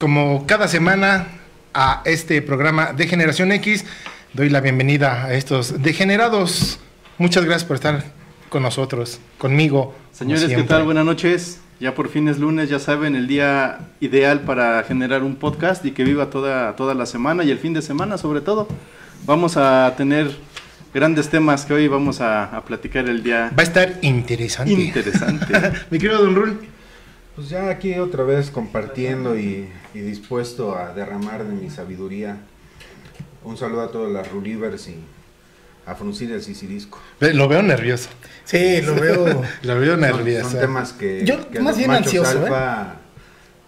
Como cada semana a este programa de Generación X, doy la bienvenida a estos degenerados. Muchas gracias por estar con nosotros, conmigo. Señores, ¿qué tal? Buenas noches. Ya por fin es lunes, ya saben, el día ideal para generar un podcast y que viva toda, toda la semana y el fin de semana sobre todo. Vamos a tener grandes temas que hoy vamos a, a platicar el día. Va a estar interesante. Interesante. Mi querido Don Rul. Pues ya aquí otra vez compartiendo y, y dispuesto a derramar de mi sabiduría. Un saludo a todos las Rulivers y a fruncir el sisirisco. Ve, Lo veo nervioso. Sí, lo veo. Lo veo Son, nervioso. son temas que, Yo, que más los bien machos ansioso, ¿eh? alfa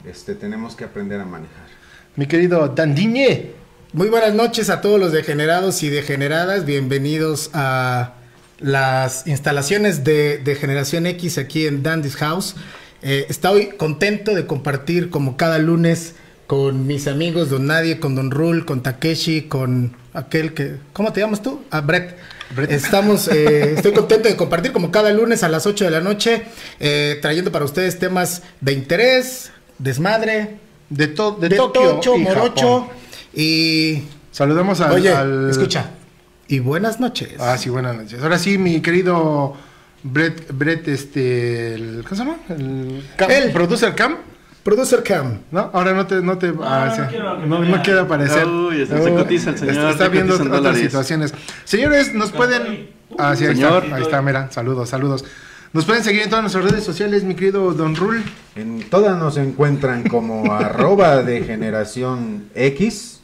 este, tenemos que aprender a manejar. Mi querido Dandiñe. Muy buenas noches a todos los degenerados y degeneradas. Bienvenidos a las instalaciones de, de Generación X aquí en Dandy's House. Eh, estoy contento de compartir como cada lunes con mis amigos Don Nadie, con Don Rul, con Takeshi, con aquel que... ¿Cómo te llamas tú? Ah, Brett. Brett. Estamos, eh, estoy contento de compartir como cada lunes a las 8 de la noche, eh, trayendo para ustedes temas de interés, desmadre, De, to- de, de, Tokio Tocho, y Morocho Japón. y... Saludamos al, Oye, al- escucha. Y buenas noches. Ah, sí, buenas noches. Ahora sí, mi querido Brett, Brett este, el- ¿cómo se llama? El Cam, producer Cam, Producer Cam. ¿no? Ahora no te, no te, ah, no sí. quiero no, no aparecer. Uy, se- se cotiza el señor, Está, está se viendo otras dólares. situaciones. Señores, nos pueden, ah, sí, ahí Señor. está, ahí está, mira, saludos, saludos. Nos pueden seguir en todas nuestras redes sociales, mi querido Don Rul. En todas nos encuentran como arroba de generación X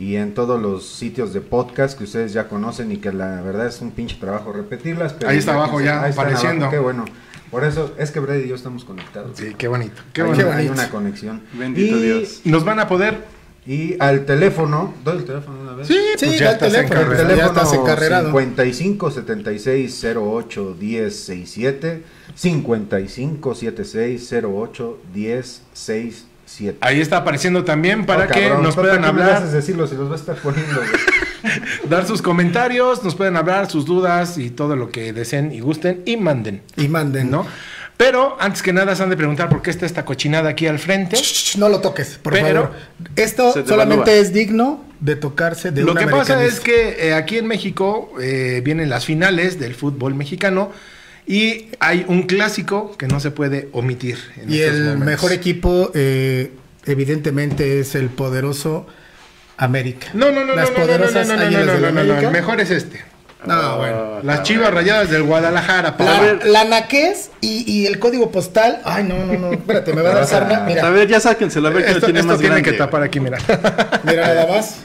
y en todos los sitios de podcast que ustedes ya conocen y que la verdad es un pinche trabajo repetirlas. pero Ahí está abajo se- ya, ahí apareciendo. abajo, Qué bueno. Por eso es que Brady y yo estamos conectados. Sí, qué bonito, qué hay, bonito. una- hay una conexión. Bendito y, Dios. Nos van a poder, Y al teléfono, ¿doy el teléfono una vez? sí, Sí, pues da ya el teléfono, El carrera. ya teléfono estás encarrerado. 55 76 08 10 67 55 76 08 10 67. Ahí está apareciendo también para Oh, que cabrón, nos ¿para puedan me hablar. haces decirlo si los va a estar poniendo. dar sus comentarios, nos pueden hablar sus dudas y todo lo que deseen y gusten y manden, Y manden. ¿no? Pero antes que nada se han de preguntar por qué está esta cochinada aquí al frente. Shh, No lo toques, por Pero- favor. Esto solamente es digno de tocarse de Lo un que pasa es que eh, aquí en México eh, vienen las finales del fútbol mexicano y hay un clásico que no se puede omitir. En Y estos el momentos. mejor equipo, eh, evidentemente, es el poderoso América. No, no, no, Las no, no, no, no, poderosas no, no, no, no, no, no, no, el mejor es este. No, bueno. Las Chivas Rayadas del Guadalajara. La, la naquez y, y el código postal. Ay, no, no, no. Espérate, me va a dar sarna. A Mira, ver, ya sáquenselo, a ver quién Esto, lo tiene esto más tiene grande. que tapar aquí, mira. mira nada más.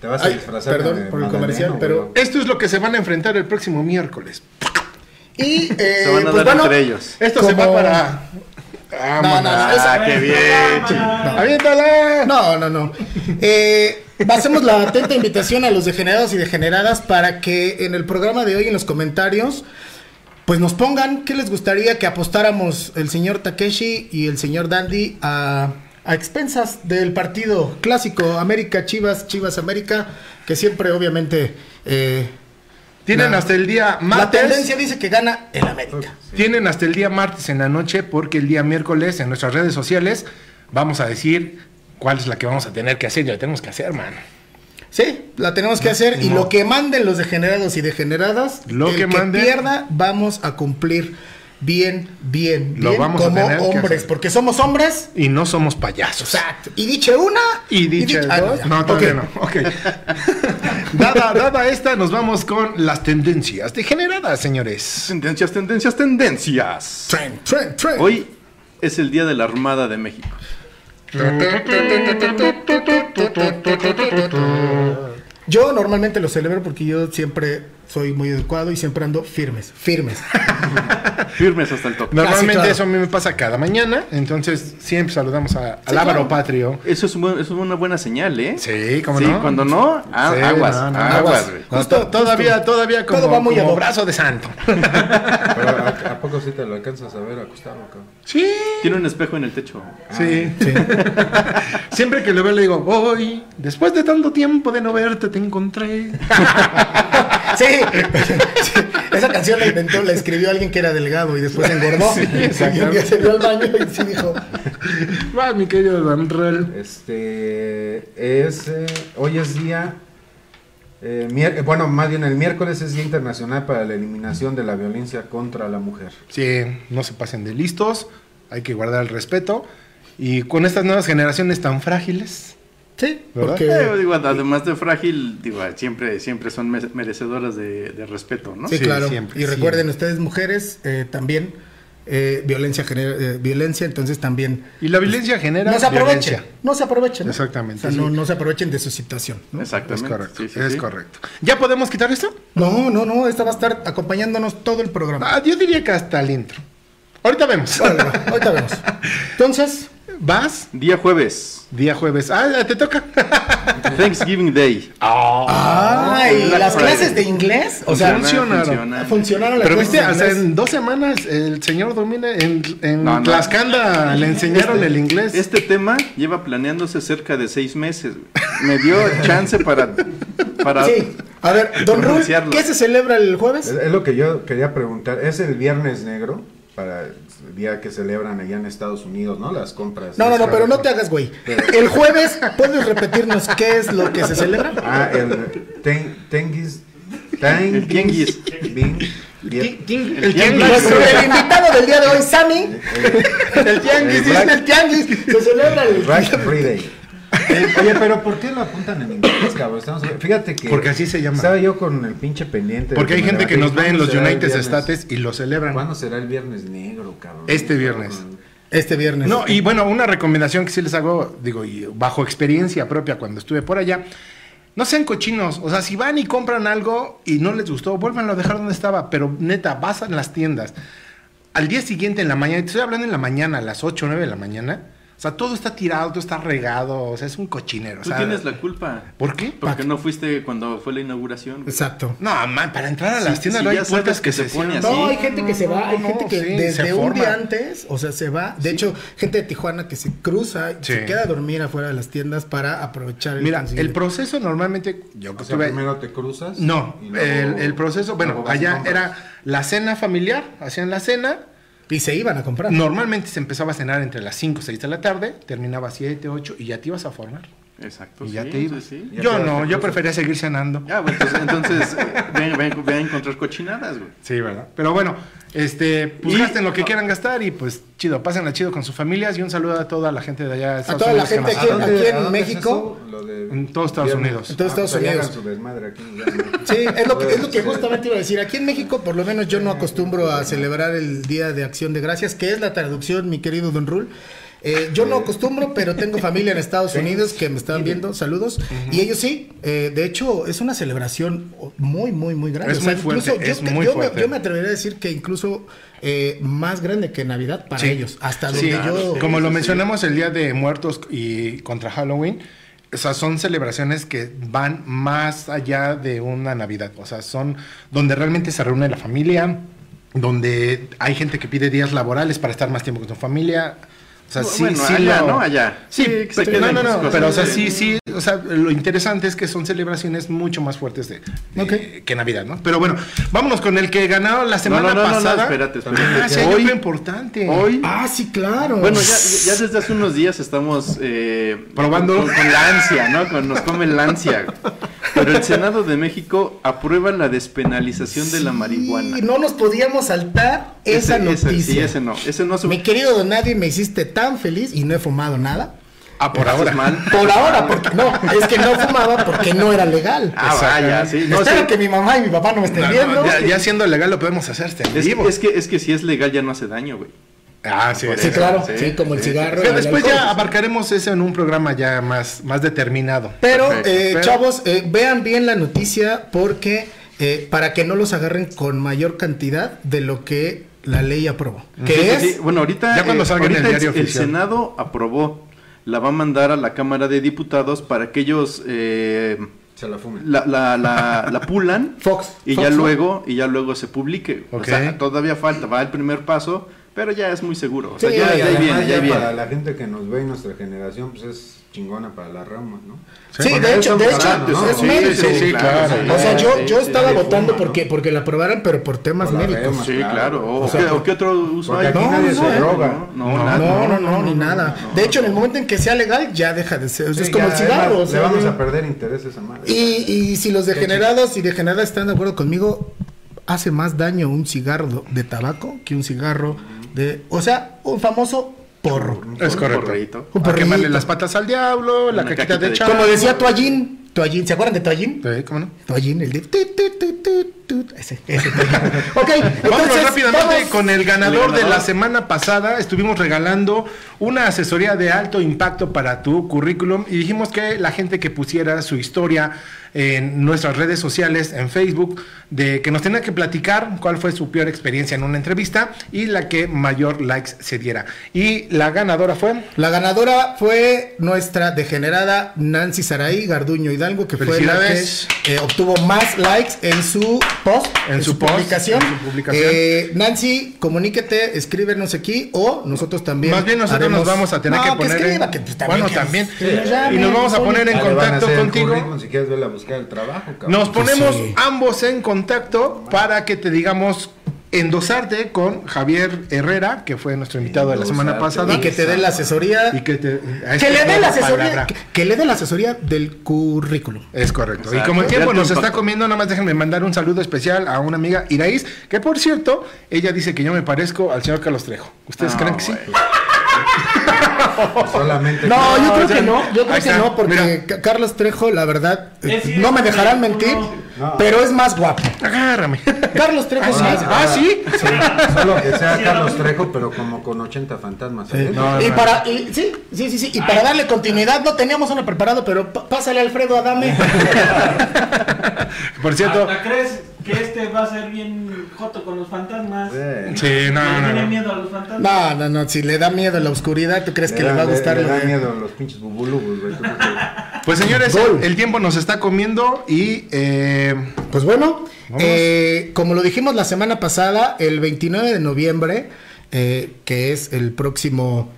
Te vas a Ay, disfrazar perdón de por el comercial, pero- Esto es lo que se van a enfrentar el próximo miércoles. Y eh, Se van a pues dar bueno, entre ellos. Esto se va para. Vámonos. No, no, no, Ah, qué bien. ¡Aviéntala! No, no, no. Eh, hacemos la atenta invitación a los degenerados y degeneradas para que en el programa de hoy, en los comentarios, pues nos pongan qué les gustaría que apostáramos el señor Takeshi y el señor Dandy a, a expensas del partido clásico América Chivas, Chivas América, que siempre obviamente eh, Tienen La- hasta el día la martes. tendencia dice que gana el América. Tienen hasta el día martes en la noche porque el día miércoles en nuestras redes sociales vamos a decir cuál es la que vamos a tener que hacer. Ya la tenemos que hacer, man. Sí, la tenemos que hacer y lo que manden los degenerados y degeneradas, Lo el que manden. pierda, vamos a cumplir bien, bien, Lo bien vamos a como tener que hombres, hacer. porque somos hombres. Y no somos payasos. Exacto. Y diche una Y dicha dos. No, todavía no. Ok. dada, dada esta, nos vamos con las tendencias degeneradas, señores. Tendencias, tendencias, tendencias. Trend, trend, trend. Hoy es el día de la Armada de México. Yo normalmente lo celebro porque yo siempre soy muy adecuado y siempre ando firmes, firmes. Firmes hasta el tope. Normalmente claro. eso a mí me pasa cada mañana, entonces siempre saludamos a, al Sí, Ávaro claro. Patrio. Eso es, un buen- eso es una buena señal, ¿eh? Sí, ¿cómo Sí, no? cuando no, ah, Sí, aguas, no, no, aguas, aguas. Justo, to- todavía, justo. todavía como, Todo va muy como hoc. brazo de santo. Pero ¿a, a poco sí te lo alcanzas a ver acostado, cabrón? Sí. Tiene un espejo en el techo. Sí. Siempre que lo veo le digo, hoy, después de tanto tiempo de no verte, te encontré. Sí. Sí. Esa canción la inventó, la escribió alguien que era delgado y después engordó. y un día se dio al baño y sí dijo. Va, mi querido Van Rel. Este es eh, hoy es día eh, eh, bueno, más bien el miércoles es Día Internacional para la Eliminación de la Violencia contra la Mujer. Sí, no se pasen de listos, hay que guardar el respeto. Y con estas nuevas generaciones tan frágiles, Sí, porque. Eh, digo, además de frágil, digo, siempre, siempre son me- merecedoras de, de respeto, ¿no? Sí, Sí, claro. siempre, y recuerden siempre. ustedes, mujeres, eh, también eh, violencia genera eh, violencia, entonces también. y la violencia genera No se aprovechen. violencia. No se aprovechen. ¿no? Exactamente, O sea, no, sí. no se aprovechen de su situación. ¿no? Es Exactamente. correcto, Sí, sí, es sí. correcto. ¿Ya podemos quitar esto? No, no, no. Esta va a estar acompañándonos todo el programa. Ah, yo diría que hasta el intro. Ahorita vemos. Ahorita vemos. Entonces, ¿Vas? Día jueves, Día jueves. Ah, te toca. Thanksgiving Day. ay, Black las Friday. clases de inglés, o sea, Funcionaron. funciona. funcionaron las Pero clases viste, de o sea, inglés. en dos semanas el señor domina en, en No, no. Tlaxcala le enseñaron Este- el inglés. Este tema lleva planeándose cerca de seis meses. Me dio chance para, para Sí. A ver, Don Rul. ¿qué se celebra el Es, jueves? es lo que yo quería preguntar. Es el Viernes Negro para el día que celebran allá en Estados Unidos, ¿no? Las compras. No, no, no, pero no te hagas, güey. El jueves, ¿puedes repetirnos qué es lo que se celebra? Ah, el ten, Tenguis. El tianguis. Invitado del día de hoy, Sammy. El tianguis. El tianguis se celebra el Black Friday. Eh, Oye, pero ¿por qué lo apuntan en inglés, cabrón? Estamos- fíjate que. Porque así se llama. Estaba yo con el pinche pendiente. Porque hay gente que nos ve en ¿cuándo los United? States y lo celebran. ¿Cuándo será el viernes negro, cabrón? Este viernes. Este viernes. No, y bueno, una recomendación que sí les hago, digo, y bajo experiencia propia cuando estuve por allá, no sean cochinos. O sea, si van y compran algo y no les gustó, vuélvanlo a dejar donde estaba. Pero neta, vas a las tiendas. Al día siguiente en la mañana, y te estoy hablando en la mañana, a las 8 o 9 de la mañana, sea, todo está tirado, todo está regado, o sea, es un cochinero. o Tú sea, tienes la culpa. ¿Por qué? Porque no fuiste cuando fue la inauguración. Exacto. No, man, para entrar a Sí, las tiendas sí, no hay puertas que que se se pone cierran. así. No, hay gente que se va, hay No, gente que sí, desde un día antes, o sea, se va. De hecho, gente de Tijuana que se cruza, Sí. se queda a dormir afuera de las tiendas para aprovechar el Mira, el proceso normalmente, yo que O sea, primero te cruzas. No, luego- el, el proceso, bueno, allá era la cena familiar, hacían la cena, Y se iban a comprar. normalmente se empezaba a cenar entre las 5 o 6 de la tarde, terminaba 7, 8 y ya te ibas a formar. Exacto. y sí, ya te sí, ibas. sí. Ya Yo no, yo cosas. prefería seguir cenando. Ah, bueno, entonces, entonces ven, ven- ven a encontrar cochinadas, güey. Sí, ¿verdad? Pero bueno, este, pues Y- gasten lo que quieran gastar y pues chido, pásenla chido con sus familias y un saludo a toda la gente de allá de Estados toda la Unidos que gente aquí-. ¿A dónde- en a es México? Lo de En todos Estados viernes. Unidos. En todos Ah, Estados pues ahí Unidos. aquí, ya. Sí, es lo que, es lo que Sí. justamente iba a decir. Aquí en México, por lo menos yo no acostumbro a celebrar el Día de Acción de Gracias, que es la traducción, mi querido Don Rul. Eh, yo no acostumbro, pero tengo familia en Estados Unidos que me están viendo, saludos, y ellos sí. eh, de hecho, es una celebración muy, muy, muy grande. Es muy fuerte, incluso es yo, muy yo me, fuerte. yo me atrevería a decir que incluso eh, más grande que Navidad para Sí. ellos. Hasta donde Sí, yo. como lo mencionamos el Día de Muertos y contra Halloween, o sea, son celebraciones que van más allá de una Navidad, o sea, son donde realmente se reúne la familia, donde hay gente que pide días laborales para estar más tiempo con su familia. O sea, sí, Bueno, sí allá, lo- ¿no? Allá. Sí, Sí, pero, no, no, no, pero o sea, sí, sí, o sea, lo interesante es que son celebraciones mucho más fuertes de, de- Ok. que Navidad, ¿no? Pero bueno, vámonos con el que ganó la semana no, no, no, pasada. espérate, espérate. Ah, sí, hay Hoy- importante. Hoy, Ah, sí, claro. bueno, ya, ya desde hace unos días estamos eh, Probando. con, con la ansia, ¿no? Con, nos come la ansia. Pero el Senado de México aprueba la despenalización de la Sí, marihuana. no nos podíamos saltar esa Ese- ese- noticia. sí, ese no. Ese no Mi querido Nadie, me hiciste tan feliz y no he fumado nada. Ah, por ahora. mal. Por ahora, porque no, es que no fumaba porque no era legal. Ah, vaya, sí. No, Espero sí. que mi mamá y mi papá no me estén No, no, viendo. ya, ya siendo legal lo podemos hacer en Es, vivo. es que, es que si es legal ya no hace daño, güey. Ah, sí, Sí, sí, claro, sí, sí, como el sí, cigarro. Pero después alcohol. ya abarcaremos eso en un programa ya más, más determinado. Pero, Perfecto. eh, Pero- chavos, eh, vean bien la noticia porque eh, para que no los agarren con mayor cantidad de lo que la ley aprobó. Que Sí, es sí, bueno, ahorita, Ya cuando salga en el ahorita diario el oficial. Senado aprobó, la va a mandar a la Cámara de Diputados para que ellos eh, Se la fumen. la, la, la, la pulan Fox. y Fox, ya luego y ya luego se publique. Ok. O sea, todavía falta, va el primer paso, pero ya es muy seguro. O sea, Sí, ya, ya viene, ya ya ahí viene. para la gente que nos ve y nuestra generación, pues es chingona para la rama, ¿no? Sí, de hecho, de hecho, hablando, ¿no? es Sí, médico. sí, sí, claro. O sea, yo, yo Sí, estaba sí, votando fuma, porque, ¿no? porque la aprobaran, pero por temas Por médicos. rema. Sí, Claro. O, O sea, ¿qué, o qué otro uso hay? aquí No, nadie no, se eh. droga. No, No, nada. no, no, ni nada. no, de hecho, en el momento en que sea legal, ya deja de ser. Sí, es como ya, el cigarro. además, o sea, le vamos a perder interés a esa madre. Y, y si los degenerados y degeneradas están de acuerdo conmigo, hace más daño un cigarro de tabaco que un cigarro de. O sea, un famoso porro. Es correcto. porrito. Un porrito. quemarle las patas al diablo, la caquita caquita de de chango. Como decía Toallín. Toallín, ¿se acuerdan de Toallín? Sí, ¿cómo no? Toallín, el de. tu, tu, tu, tu, tu. Ese, ese ok, Vamos entonces, rápidamente vamos- con el ganador, El de la ganador. semana pasada. Estuvimos regalando una asesoría de alto impacto para tu currículum y dijimos que la gente que pusiera su historia en nuestras redes sociales, en Facebook, de que nos tenía que platicar cuál fue su peor experiencia en una entrevista y la que mayor likes se diera. Y la ganadora fue La ganadora fue nuestra degenerada Nancy Saraí Garduño Hidalgo, que fue la que eh, obtuvo más likes en su post, En su post, publicación. en su publicación. Eh, Nancy, comuníquete, escríbenos aquí o nosotros también. Más bien nosotros haremos- nos vamos a tener No, que poner en- escriba, que, pues, Bueno, que- también. nos llame, Y nos vamos a poner en a contacto contigo. Si quieres verla el trabajo, cabrón. Nos ponemos sí. ambos en contacto para que te digamos endosarte con Javier Herrera, que fue nuestro invitado de la semana pasada. Y que te dé la asesoría. Y que te- que esta le dé la asesoría. Que, que le dé la asesoría del currículum. Es correcto. Exacto. Y como el tiempo nos está comiendo, nada más déjenme mandar un saludo especial a una amiga Iraís, que por cierto, ella dice que yo me parezco al señor Carlos Trejo. ¿Ustedes No, creen que sí? Solamente. No, yo creo o sea, que no, yo creo que no, porque mira. Carlos Trejo, la verdad, eh, no me dejarán mentir, No. pero es más guapo. Agárrame. Carlos Trejo es más Ah, ¿sí? Solo que sea Sí, Carlos. Trejo, pero como con 80 fantasmas. no, Y no. para, y- sí, sí, sí, sí, y para darle continuidad, no teníamos uno preparado, pero pásale Alfredo Adame. Por cierto, ¿Hasta crees que este va a ser bien joto con los fantasmas? Sí. sí, no, ¿Le no, tiene no. miedo a los fantasmas? No, no, no, si le da miedo la oscuridad, ¿tú crees que le va a gustar? Le, lo da miedo los pinches bubulubus, güey. Pues señores, Gol. el tiempo nos está comiendo y eh, Pues bueno, eh, como lo dijimos la semana pasada, el 29 de noviembre, eh, que es el próximo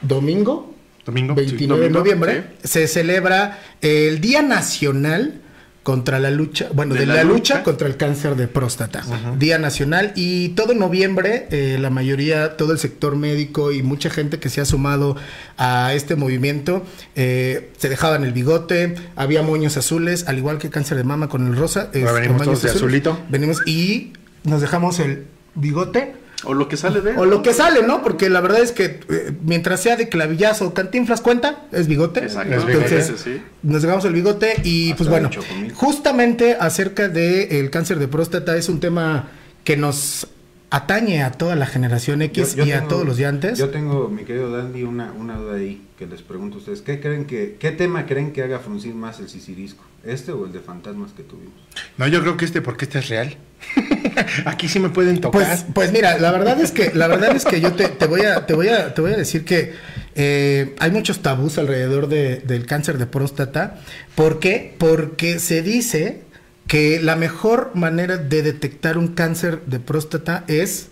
domingo, domingo. 29 de domingo, noviembre, se celebra el Día Nacional contra la lucha, bueno, de, De la, la lucha, lucha. contra el cáncer de próstata. Día Nacional y todo noviembre, eh, la mayoría, todo el sector médico y mucha gente que se ha sumado a este movimiento, eh, se dejaban el bigote, había moños azules, al igual que cáncer de mama con el rosa. Ahora este, venimos todos de azulito. Venimos y nos dejamos el bigote. O lo que sale de él. O lo que sale, ¿no? Porque la verdad es que eh, mientras sea de clavillazo o cantinflas cuenta, es bigote. Exacto. Es bigote, Entonces, sí. nos dejamos el bigote y Hasta pues de bueno, justamente acerca del cáncer de próstata es un tema que nos atañe a toda la generación X Yo- yo y a todos los diantes. Yo tengo, mi querido Dandy, una, una duda ahí que les pregunto a ustedes. ¿Qué creen que, qué tema creen que haga fruncir más el sisirisco? ¿Este o el de fantasmas que tuvimos? No, yo creo que este, porque este es real. Aquí sí me pueden tocar. Pues, pues mira, la verdad es que, la verdad es que yo te, te voy a, te voy a, te voy a decir que eh, hay muchos tabús alrededor de- del cáncer de próstata. ¿Por qué? Porque se dice que la mejor manera de detectar un cáncer de próstata es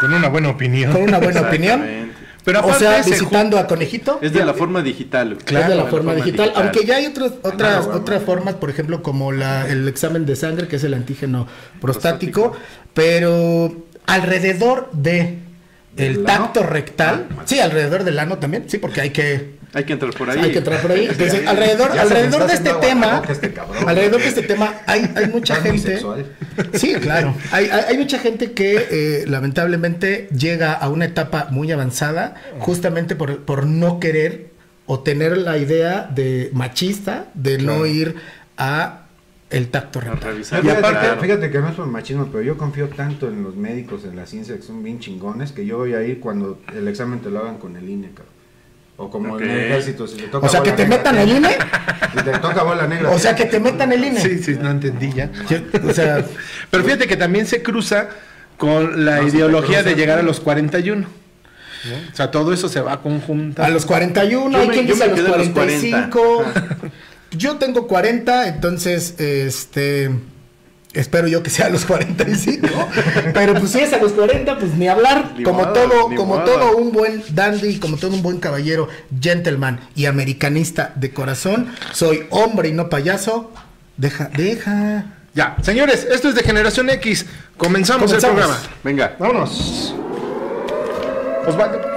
con una buena opinión. con una buena opinión. O sea, se visitando a Conejito. Es de la forma digital. güey. es de la forma digital, aunque ya hay otras otras otras formas, por ejemplo, como la, el examen de sangre, que es el antígeno prostático, pero alrededor de el tacto rectal, Ah, sí, alrededor del ano también, sí, porque hay que Hay que entrar por ahí. hay que entrar por ahí. Entonces, alrededor Ya alrededor de este tema, este cabrón. alrededor de este tema hay hay mucha gente. Sí, claro. Hay, hay, hay mucha gente que eh, lamentablemente llega a una etapa muy avanzada justamente por, por no querer o tener la idea de machista de no ir a el tacto rectal. Fíjate, aparte- que, fíjate que no es por machismo, pero yo confío tanto en los médicos, en la ciencia, que son bien chingones, que yo voy a ir cuando el examen te lo hagan con el INE, cabrón. O como en Ok. el ejército, si te toca O sea, que te negra, metan el INE. Si te toca bola negra. O sea, que te metan el INE. Sí, sí, no entendí ya. O sea, Pero fíjate que también se cruza con la No, ideología de llegar a los 41. ¿no? O sea, todo eso se va a conjuntar. a los 41, Yo hay me- quien yo dice los a los 45. Yo tengo 40, entonces, este, Espero yo que sea a los 45. pero pues si es a los 40, pues ni hablar. Ni como modo, todo, como modo. todo un buen dandy, como todo un buen caballero, gentleman y americanista de corazón, soy hombre y no payaso. Deja, deja. Ya, señores, esto es de Generación X. Comenzamos, el programa. Venga. Vámonos. Osvaldo, por favor.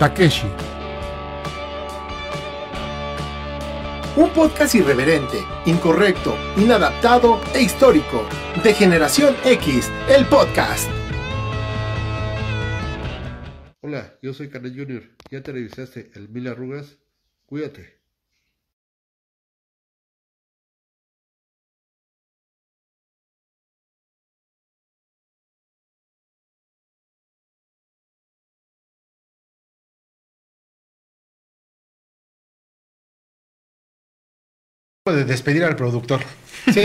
Takeshi. Un podcast irreverente, incorrecto, inadaptado e histórico. De Generación X, el podcast. Hola, yo soy Canel Junior. ¿Ya te revisaste el mil arrugas? Cuídate. De despedir al productor. Sí.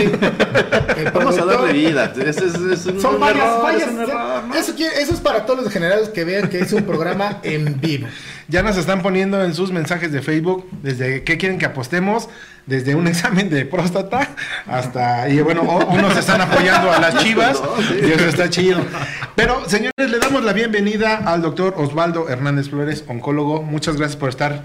El Vamos a darle vida. Es, es- es un, Son varias, error, varias. es un error, ¿no? Eso, es para todos los generados que vean que es un programa en vivo. Ya nos están poniendo en sus mensajes de Facebook desde qué quieren que apostemos, desde un examen de próstata hasta, y bueno, unos están apoyando a las chivas, y eso está chido. Pero, señores, le damos la bienvenida al doctor Osvaldo Hernández Flores, oncólogo. Muchas gracias por estar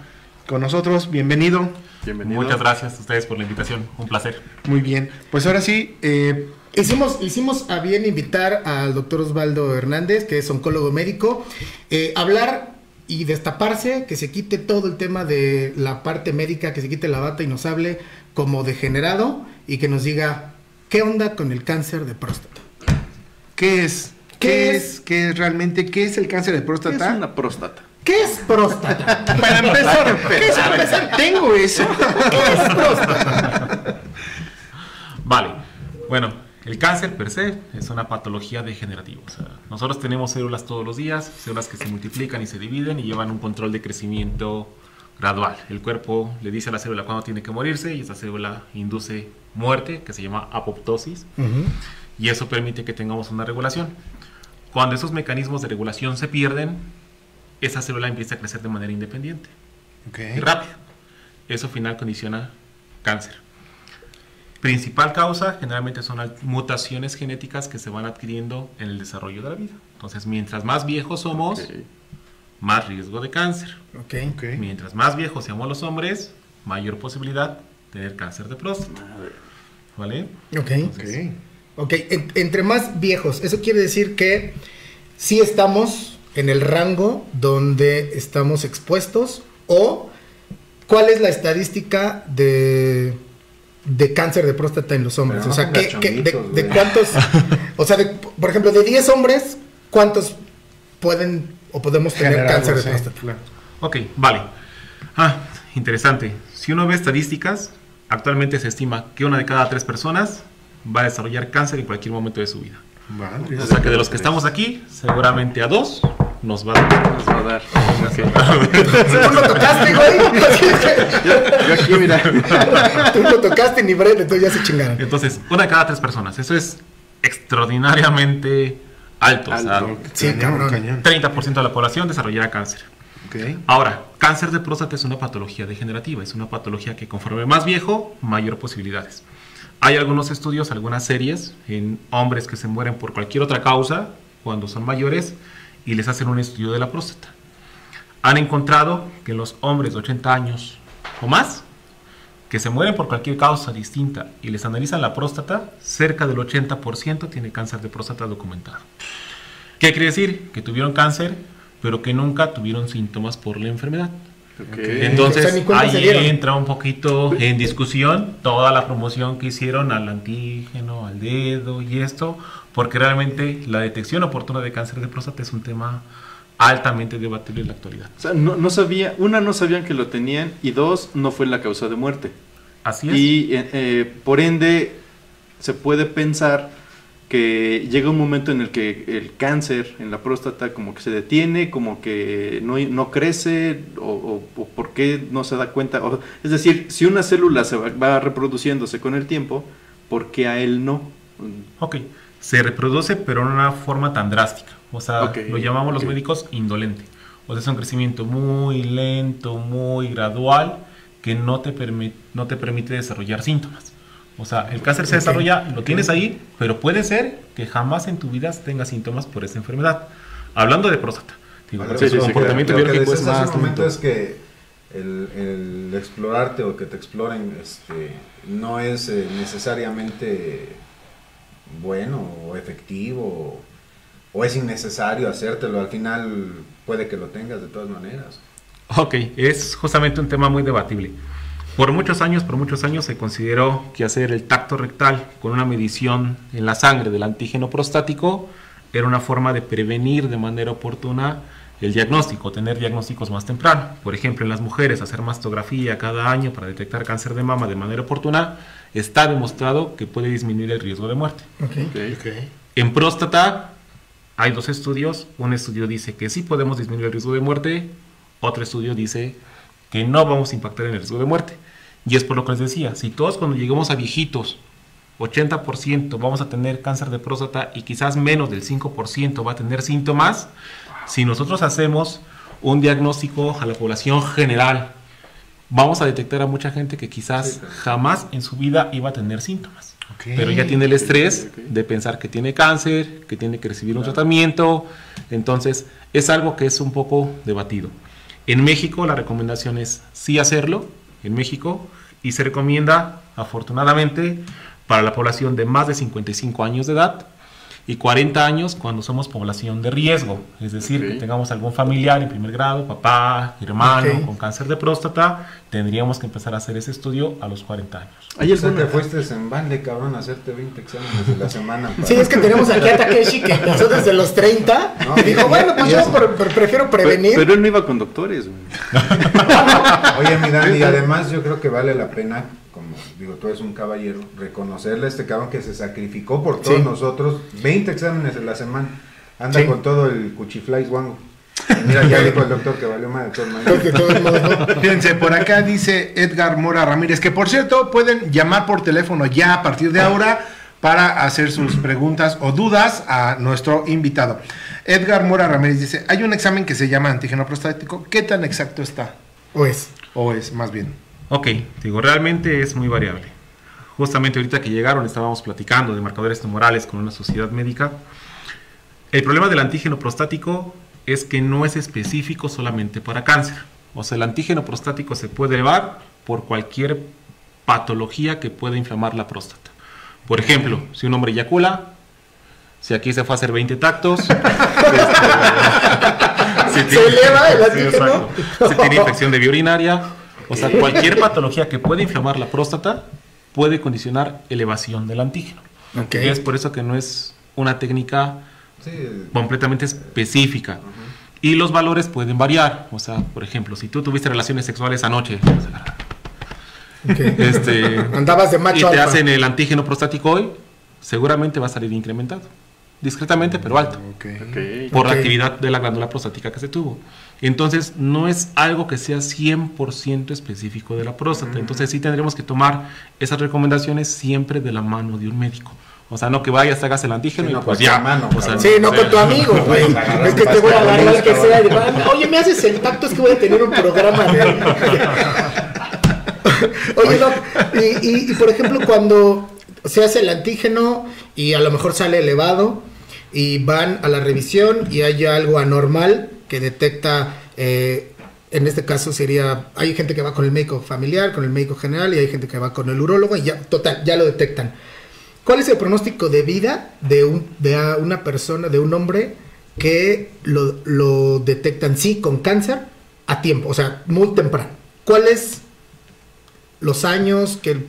con nosotros. Bienvenido. Bienvenido. Muchas gracias a ustedes por la invitación. Un placer. Muy bien. Pues ahora sí, eh, Hicimos, hicimos a bien invitar al doctor Osvaldo Hernández, que es oncólogo médico, eh, hablar y destaparse, que se quite todo el tema de la parte médica, que se quite la bata y nos hable como degenerado y que nos diga qué onda con el cáncer de próstata. ¿qué es? ¿Qué ¿Qué es? es? ¿Qué es realmente? ¿Qué es el cáncer de ¿Qué próstata? es una próstata? ¿Qué es próstata? Para empezar. Tengo eso. ¿Qué es próstata? Vale. Bueno, el cáncer per se es una patología degenerativa. O sea, nosotros tenemos células todos los días, células que se multiplican y se dividen y llevan un control de crecimiento gradual. El cuerpo le dice a la célula cuándo tiene que morirse y esa célula induce muerte, que se llama apoptosis, y eso permite que tengamos una regulación. Cuando esos mecanismos de regulación se pierden, esa célula empieza a crecer de manera independiente. y rápido. Eso final condiciona cáncer. Principal causa generalmente son las mutaciones genéticas que se van adquiriendo en el desarrollo de la vida. Entonces, mientras más viejos somos, más riesgo de cáncer. Mientras más viejos seamos los hombres, mayor posibilidad de tener cáncer de próstata. ¿Vale? Ok. Ok. Ok, en- entre más viejos, eso quiere decir que sí estamos en el rango donde estamos expuestos o cuál es la estadística de, de cáncer de próstata en los hombres. Pero o sea, no ¿qué- pongas qué- de, cuántos, o sea, de- por ejemplo, de 10 hombres, ¿cuántos pueden o podemos tener cáncer de sí, próstata? claro. Ok, vale. Ah, interesante. Si uno ve estadísticas, actualmente se estima que una de cada tres personas va a desarrollar cáncer en cualquier momento de su vida. Madre. O sea que de los que estamos aquí, seguramente a dos nos va a dar. Nos va a dar. Tú lo tocaste, güey. Yo, yo aquí, mira. Tú lo tocaste ni breve, entonces ya se chingaron. Entonces, una de cada tres personas. Eso es extraordinariamente alto. O sea, Alto. Sí, cabrón. cañón. 30% de la población desarrollará cáncer. Ahora, cáncer de próstata es una patología degenerativa, es una patología que conforme más viejo, mayor posibilidades. Hay algunos estudios, algunas series en hombres que se mueren por cualquier otra causa cuando son mayores y les hacen un estudio de la próstata. Han encontrado que los hombres de 80 años o más que se mueren por cualquier causa distinta y les analizan la próstata, cerca del 80% tiene cáncer de próstata documentado. ¿Qué quiere decir? Que tuvieron cáncer, pero que nunca tuvieron síntomas por la enfermedad. Entonces O sea, ahí entra un poquito en discusión toda la promoción que hicieron al antígeno, al dedo y esto, porque realmente la detección oportuna de cáncer de próstata es un tema altamente debatible en la actualidad. O sea, no, no sabía, una, no sabían que lo tenían y dos, no fue la causa de muerte. Así es. Y eh, eh, por ende, se puede pensar que llega un momento en el que el cáncer en la próstata como que se detiene, como que no, no crece, o, o- o por qué no se da cuenta. O- es decir, si una célula se va, va reproduciéndose con el tiempo, ¿por qué a él no? Ok, se reproduce pero en una forma tan drástica. O sea, lo llamamos los médicos indolente. O sea, es un crecimiento muy lento, muy gradual, que no te, permi- no te permite desarrollar síntomas. O sea, el cáncer se desarrolla, lo tienes ahí, pero puede ser que jamás en tu vida tengas síntomas por esa enfermedad. Hablando de próstata. Digo, porque sí, su sí, comportamiento lo que biológico es decías hace más un momento es que el, el explorarte o que te exploren este, no es eh, necesariamente bueno o efectivo o, o es innecesario hacértelo. Al final puede que lo tengas de todas maneras. Ok, es justamente un tema muy debatible. Por muchos años, por muchos años se consideró que hacer el tacto rectal con una medición en la sangre del antígeno prostático era una forma de prevenir de manera oportuna el diagnóstico, tener diagnósticos más temprano. Por ejemplo, en las mujeres hacer mastografía cada año para detectar cáncer de mama de manera oportuna está demostrado que puede disminuir el riesgo de muerte. En próstata hay dos estudios. Un estudio dice que sí podemos disminuir el riesgo de muerte. Otro estudio dice que no vamos a impactar en el riesgo de muerte. Y es por lo que les decía, si todos cuando lleguemos a viejitos, 80% vamos a tener cáncer de próstata y quizás menos del 5% va a tener síntomas, si nosotros hacemos un diagnóstico a la población general, vamos a detectar a mucha gente que quizás jamás en su vida iba a tener síntomas. Pero ya tiene el estrés de pensar que tiene cáncer, que tiene que recibir un tratamiento. Entonces, es algo que es un poco debatido. En México la recomendación es sí hacerlo, en México, y se recomienda, afortunadamente, para la población de más de 55 años de edad y 40 años cuando somos población de riesgo, es decir, que tengamos algún familiar en primer grado, papá, hermano, con cáncer de próstata, tendríamos que empezar a hacer ese estudio a los 40 años. ¿Hay te fuiste en bande, cabrón, a hacerte 20 exámenes de la semana. Sí, es que tenemos aquí a Takeshi que empezó desde los 30 No, y dijo, bueno, pues yo prefiero prevenir. Pero, pero él no iba con doctores. güey. Oye, mi Dani, y además yo creo que vale la pena, digo, tú eres un caballero, reconocerle a este cabrón que se sacrificó por todos Sí. nosotros, 20 exámenes en la semana, anda Sí. con todo el cuchiflies guango. Mira, ya dijo el doctor que valió más de todos modos, Fíjense, por acá dice Edgar Mora Ramírez, que por cierto pueden llamar por teléfono ya a partir de ahora para hacer sus preguntas o dudas a nuestro invitado. Edgar Mora Ramírez dice, hay un examen que se llama antígeno prostático, ¿qué tan exacto está? Pues, O es más bien. Ok, digo, realmente es muy variable. Justamente ahorita que llegaron estábamos platicando de marcadores tumorales con una sociedad médica. El problema del antígeno prostático es que no es específico solamente para cáncer. O sea, el antígeno prostático se puede elevar por cualquier patología que pueda inflamar la próstata. Por ejemplo, si un hombre eyacula, si aquí se fue a hacer 20 tactos, este, si ¿Se eleva el antígeno? Si tiene infección de vía urinaria, o sea, cualquier patología que pueda inflamar la próstata puede condicionar elevación del antígeno. Ok. Y es por eso que no es una técnica Sí, completamente específica. Y los valores pueden variar. O sea, por ejemplo, si tú tuviste relaciones sexuales anoche este, andabas de macho y te alfa. hacen el antígeno prostático hoy, seguramente va a salir incrementado. Discretamente, pero alto. Ok. Por la actividad de la glándula prostática que se tuvo. Entonces, no es algo que sea 100% específico de la próstata. Entonces, sí tendremos que tomar esas recomendaciones siempre de la mano de un médico. O sea, no que vayas, hagas el antígeno Sí, y no, pues con ya. tu hermano, O sea, cabrón. Sí, no o con tu amigo, güey. agarras Es que te voy a agarrar que sea. de, "Ah, Oye, me haces el pacto, es que voy a tener un programa de. Oye, y, y- y, por ejemplo, cuando se hace el antígeno y a lo mejor sale elevado y van a la revisión y hay algo anormal que detecta, eh, en este caso sería, hay gente que va con el médico familiar, con el médico general y hay gente que va con el urólogo y ya, total, ya lo detectan. ¿Cuál es el pronóstico de vida de, un, una persona, de un hombre que lo, lo detectan sí con cáncer a tiempo, o sea, muy temprano? ¿Cuáles los años que el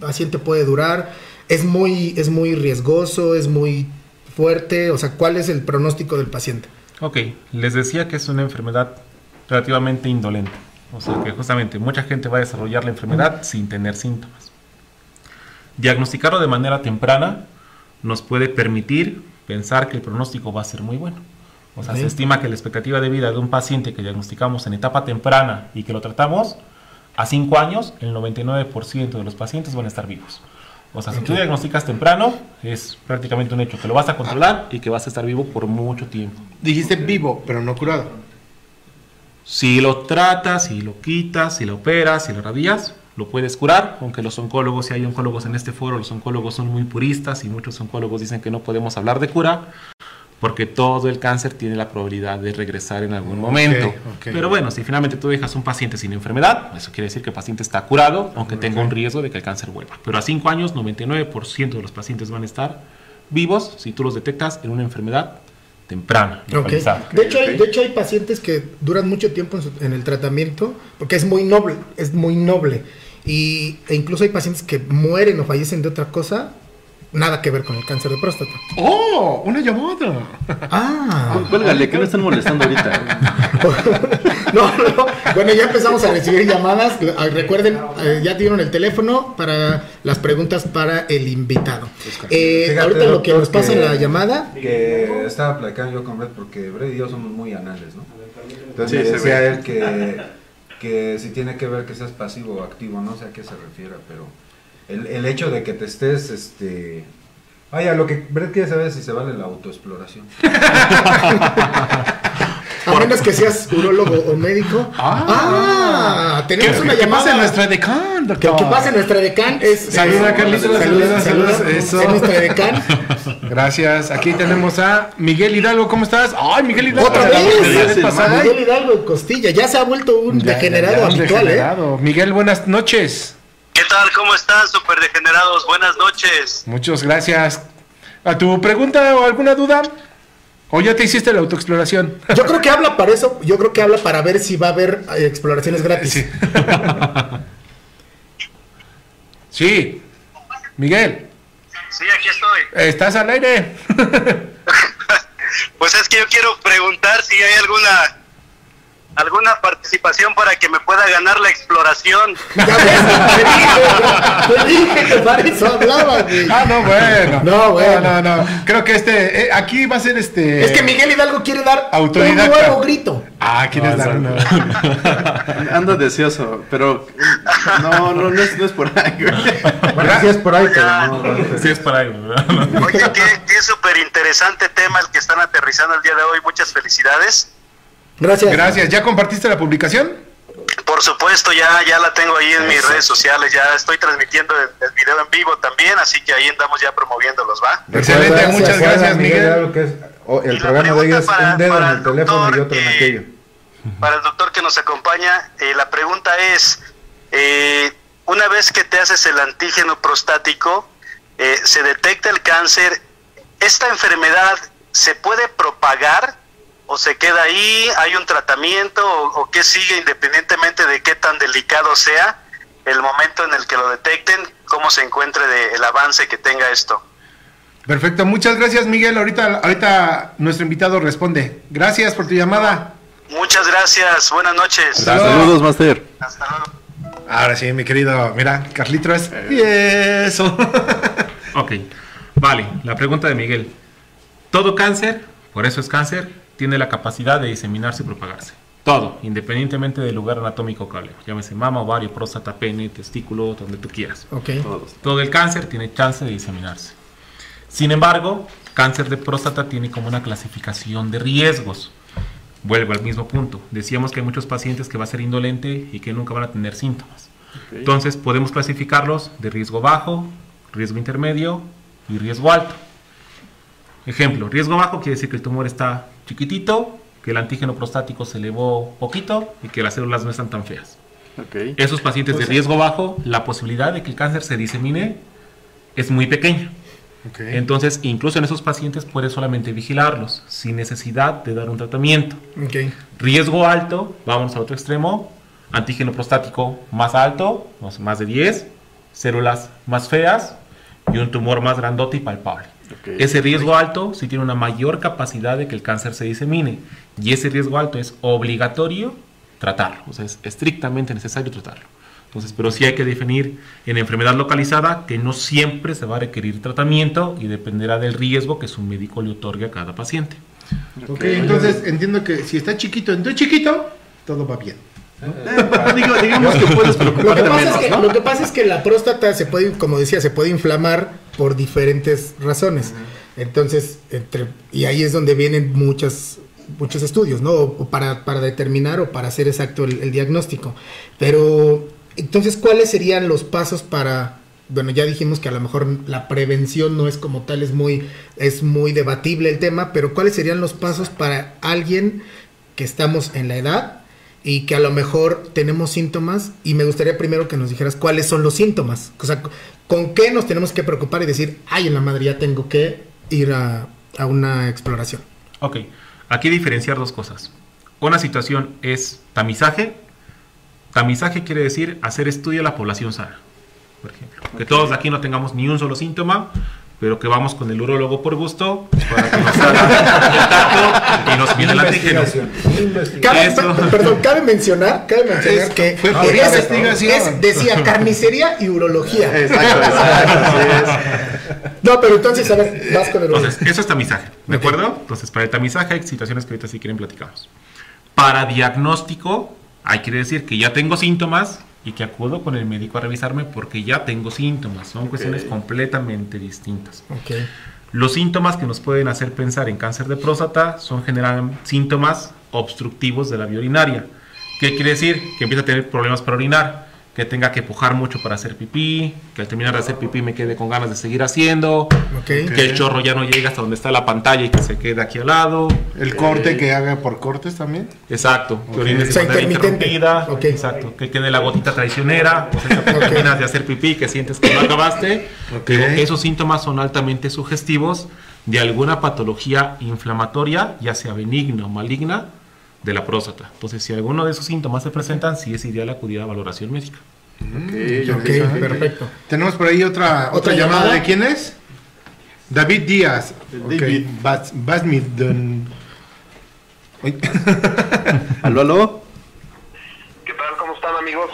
paciente puede durar? ¿Es muy, es muy riesgoso? ¿Es muy fuerte? O sea, ¿cuál es el pronóstico del paciente? Ok, les decía que es una enfermedad relativamente indolente. O sea que justamente mucha gente va a desarrollar la enfermedad sin tener síntomas. Diagnosticarlo de manera temprana nos puede permitir pensar que el pronóstico va a ser muy bueno. O sea, se estima que la expectativa de vida de un paciente que diagnosticamos en etapa temprana y que lo tratamos a 5 años, el 99% de los pacientes van a estar vivos. O sea, si tú diagnosticas temprano, es prácticamente un hecho que lo vas a controlar y que vas a estar vivo por mucho tiempo. Dijiste vivo, pero no curado. Si lo tratas, si lo quitas, si lo operas, si lo radias, lo puedes curar, aunque los oncólogos, si hay oncólogos en este foro, los oncólogos son muy puristas y muchos oncólogos dicen que no podemos hablar de cura, porque todo el cáncer tiene la probabilidad de regresar en algún momento. ok. Pero bueno, si finalmente tú dejas un paciente sin enfermedad, eso quiere decir que el paciente está curado, aunque tenga un riesgo de que el cáncer vuelva. Pero a 5 años, 99% de los pacientes van a estar vivos si tú los detectas en una enfermedad temprana. De, hecho, hay, de hecho, hay pacientes que duran mucho tiempo en, su- en el tratamiento porque es muy noble, es muy noble. Y, e incluso hay pacientes que mueren o fallecen de otra cosa, nada que ver con el cáncer de próstata. ¡Oh! ¡Una llamada! Ah, Cuélgale, que no están molestando ahorita. no, no. Bueno, ya empezamos a recibir llamadas. Ah, Recuerden, eh, ya dieron el teléfono para las preguntas para el invitado. Eh, Fíjate, ahorita lo que nos pasa en la llamada. Que estaba platicando yo con Brett porque Brett y yo somos muy anales, ¿no? Entonces Sí, me decía él que, que si tiene que ver que seas pasivo o activo, no sé a qué se refiere, pero el, el hecho de que te estés, este... Vaya, lo que Brett quiere saber es si se vale la autoexploración. A menos que seas urólogo o médico. Ah, tenemos ¿Qué, una qué llamada. pasa en nuestra decán, Que, doctor? que pase nuestra decán es. Saluda, Carlitos, saluda, saluda, eso. Es nuestra decán. Gracias. Aquí tenemos a Miguel Hidalgo. ¿Cómo estás? ¡Ay, Miguel Hidalgo! Otra vez. Miguel Hidalgo Costilla. Ya se ha vuelto un Ya, degenerado ya, ya, un habitual, ¿eh? degenerado. Miguel, buenas noches. ¿Qué tal? ¿Cómo están, super degenerados? Buenas noches. Muchas gracias. ¿A tu pregunta o alguna duda? ¿O ya te hiciste la autoexploración? Yo creo que habla para eso. Yo creo que habla para ver si va a haber eh, exploraciones gratis. Sí. sí. Miguel, Sí, aquí estoy. estás al aire. Pues es que yo quiero preguntar si hay alguna alguna participación para que me pueda ganar la exploración. Ya ves, te dije, te dije que para eso hablaba, güey. Ah, no, bueno. No, bueno. No, no, no. Creo que este, eh, aquí va a ser este. Es que Miguel Hidalgo quiere dar Autodidacta. un nuevo grito. Ah, quieres dar una. Ando deseoso, pero no, no, no es, no es por ahí. güey. Bueno, sí es por ahí, pero no... no- Sí, es para ahí. Oye, qué, qué súper interesante tema el que están aterrizando el día de hoy. Muchas felicidades. Gracias. Gracias. ¿Ya compartiste la publicación? Por supuesto, ya, ya la tengo ahí en mis redes sociales. Ya estoy transmitiendo el, el video en vivo también, así que ahí andamos ya promoviéndolos, ¿va? Excelente, muchas gracias, Miguel. Que es- el Y programa de hoy es para- un dedo en el el teléfono y doctor, otro en aquello. Para el doctor que nos acompaña, eh, la pregunta es, eh, una vez que te haces el antígeno prostático, eh, se detecta el cáncer, ¿esta enfermedad se puede propagar o se queda ahí? ¿Hay un tratamiento o, o qué sigue independientemente de qué tan delicado sea el momento en el que lo detecten? ¿Cómo se encuentre de- el avance que tenga esto? Perfecto, muchas gracias, Miguel. Ahorita, ahorita nuestro invitado responde. Gracias por tu llamada. Muchas gracias, buenas noches. Saludos, Master. Hasta luego. Ahora sí, mi querido, mira, Carlito es eso. Ok, vale, la pregunta de Miguel. Todo cáncer, por eso es cáncer, tiene la capacidad de diseminarse y propagarse. Todo, independientemente del lugar anatómico que hablemos. Llámese mama, ovario, próstata, pene, testículo, donde tú quieras. Ok. Todo el cáncer tiene chance de diseminarse. Sin embargo, cáncer de próstata tiene como una clasificación de riesgos. Vuelvo al mismo punto. Decíamos que hay muchos pacientes que va a ser indolente y que nunca van a tener síntomas. Entonces podemos clasificarlos de riesgo bajo, riesgo intermedio y riesgo alto. Ejemplo, riesgo bajo quiere decir que el tumor está chiquitito, que el antígeno prostático se elevó poquito y que las células no están tan feas. Ok. Esos pacientes de Pues- riesgo bajo, la posibilidad de que el cáncer se disemine es muy pequeña. Entonces, incluso en esos pacientes puedes solamente vigilarlos sin necesidad de dar un tratamiento. Ok. Riesgo alto, vamos al otro extremo, antígeno prostático más alto, más de 10, células más feas y un tumor más grandote y palpable. Ese riesgo alto sí tiene una mayor capacidad de que el cáncer se disemine y ese riesgo alto es obligatorio tratarlo, o sea, es estrictamente necesario tratarlo. Entonces, pero sí hay que definir en enfermedad localizada que no siempre se va a requerir tratamiento y dependerá del riesgo que su médico le otorgue a cada paciente. Ok, entonces entiendo que si está chiquito, entonces chiquito, todo va bien. Digo, digamos que puedes Lo que, preocuparte pasa es que, ¿no? lo que pasa es que la próstata se puede, como decía, se puede inflamar por diferentes razones. Entonces, entre, y ahí es donde vienen muchas, muchos estudios, ¿no? O para, para determinar o para hacer exacto el, el diagnóstico. Pero, entonces, ¿cuáles serían los pasos para... Bueno, ya dijimos que a lo mejor la prevención no es como tal, es muy, es muy debatible el tema, pero ¿cuáles serían los pasos para alguien que estamos en la edad y que a lo mejor tenemos síntomas y me gustaría primero que nos dijeras cuáles son los síntomas, o sea, con qué nos tenemos que preocupar y decir, ay, en la madre ya tengo que ir a, a una exploración. Ok, aquí diferenciar dos cosas. Una situación es tamizaje. Tamizaje quiere decir hacer estudio a la población sana, por ejemplo. Que todos aquí no tengamos ni un solo síntoma, pero que vamos con el urólogo por gusto para que nos haga el tacto y nos mide el antígeno. Cabe, Eso. per- perdón, cabe mencionar, cabe mencionar Es- que fue por es- investigación. es- decía carnicería y urología. Exacto, exacto, No, pero entonces, a ver, vas con el Entonces, eso es tamizaje, ¿de acuerdo? Entonces, para el tamizaje hay situaciones que ahorita si quieren platicamos. Para diagnóstico, hay que decir que ya tengo síntomas y que acudo con el médico a revisarme porque ya tengo síntomas. Son cuestiones completamente distintas. Ok. Los síntomas que nos pueden hacer pensar en cáncer de próstata son síntomas obstructivos de la vía urinaria. ¿Qué quiere decir? Que empieza a tener problemas para orinar, que tenga que pujar mucho para hacer pipí, que al terminar de hacer pipí me quede con ganas de seguir haciendo, Ok. que el chorro ya no llegue hasta donde está la pantalla y que se quede aquí al lado. El corte que haga por cortes también. Exacto, que Ok. orines de O sea, manera interrumpida. Ok. Exacto, que quede la gotita traicionera, o sea, que terminas de hacer pipí, que sientes que no acabaste. Esos síntomas son altamente sugestivos de alguna patología inflamatoria, ya sea benigna o maligna, de la próstata. Entonces, si alguno de esos síntomas se presentan, sí es ideal acudir a valoración médica. Ok, perfecto. Tenemos por ahí otra, otra, ¿Otra llamada. llamada? ¿De quién es? David Díaz. David. Bas-. ¿Aló, aló? ¿Qué tal? ¿Cómo están amigos?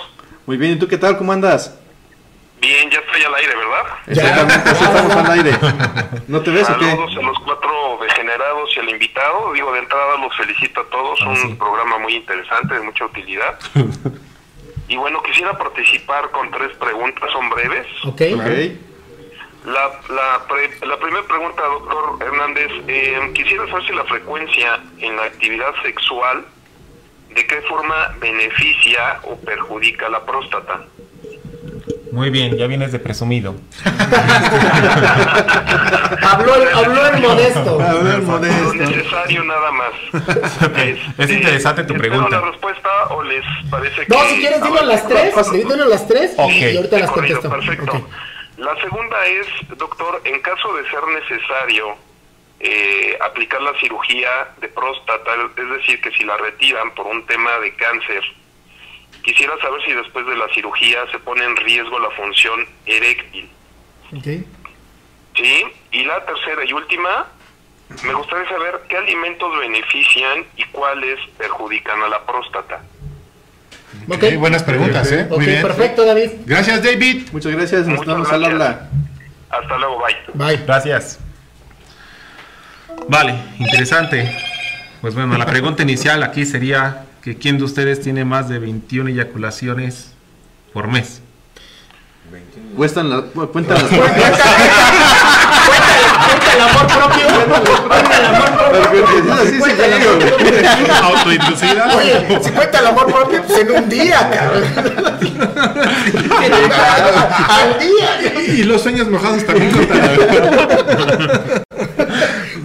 Muy bien, ¿y tú qué tal? ¿Cómo andas? Bien, ya estoy al aire, ¿verdad? Exactamente, sí estamos al aire. ¿No te ves o qué? Saludos a los cuatro degenerados y al invitado. Digo, de entrada los felicito a todos. Ah, Un sí. programa muy interesante, de mucha utilidad. y bueno, quisiera participar con tres preguntas, son breves. Ok. Ok. La, la, pre- la primera pregunta, doctor Hernández, eh, quisiera saber si la frecuencia en la actividad sexual, de qué forma beneficia o perjudica la próstata. Muy bien, ya vienes de presumido. Habló, el- habló el modesto. Habló el Lo modesto. necesario nada más. Es interesante tu ¿Espero pregunta. la respuesta o les parece que... No, si quieres, dilo a las tres. Dilo a las tres Ok. y, ahorita las contesto. Perfecto. La segunda es, doctor, en caso de ser necesario eh, aplicar la cirugía de próstata, es decir, que si la retiran por un tema de cáncer, quisiera saber si después de la cirugía se pone en riesgo la función eréctil. Ok. ¿Sí? Y la tercera y última, me gustaría saber qué alimentos benefician y cuáles perjudican a la próstata. Ok. Buenas preguntas, ¿eh? Ok, Muy bien. perfecto, David. Gracias, David. Muchas gracias, nos Muchas estamos al gracias. habla. Hasta luego, bye. Bye. Gracias. Vale, interesante. Pues bueno, la pregunta inicial aquí sería que quién de ustedes tiene más de 21 eyaculaciones por mes. Cuestan la- cuentan las Cuéntale, cuenta el amor propio. Cuenta el amor propio. Así se Cuenta el llama. amor propio. Autoinducida. Oye, si cuenta el amor propio, pues en un día, cabrón. Al día. Y los sueños mojados también contan.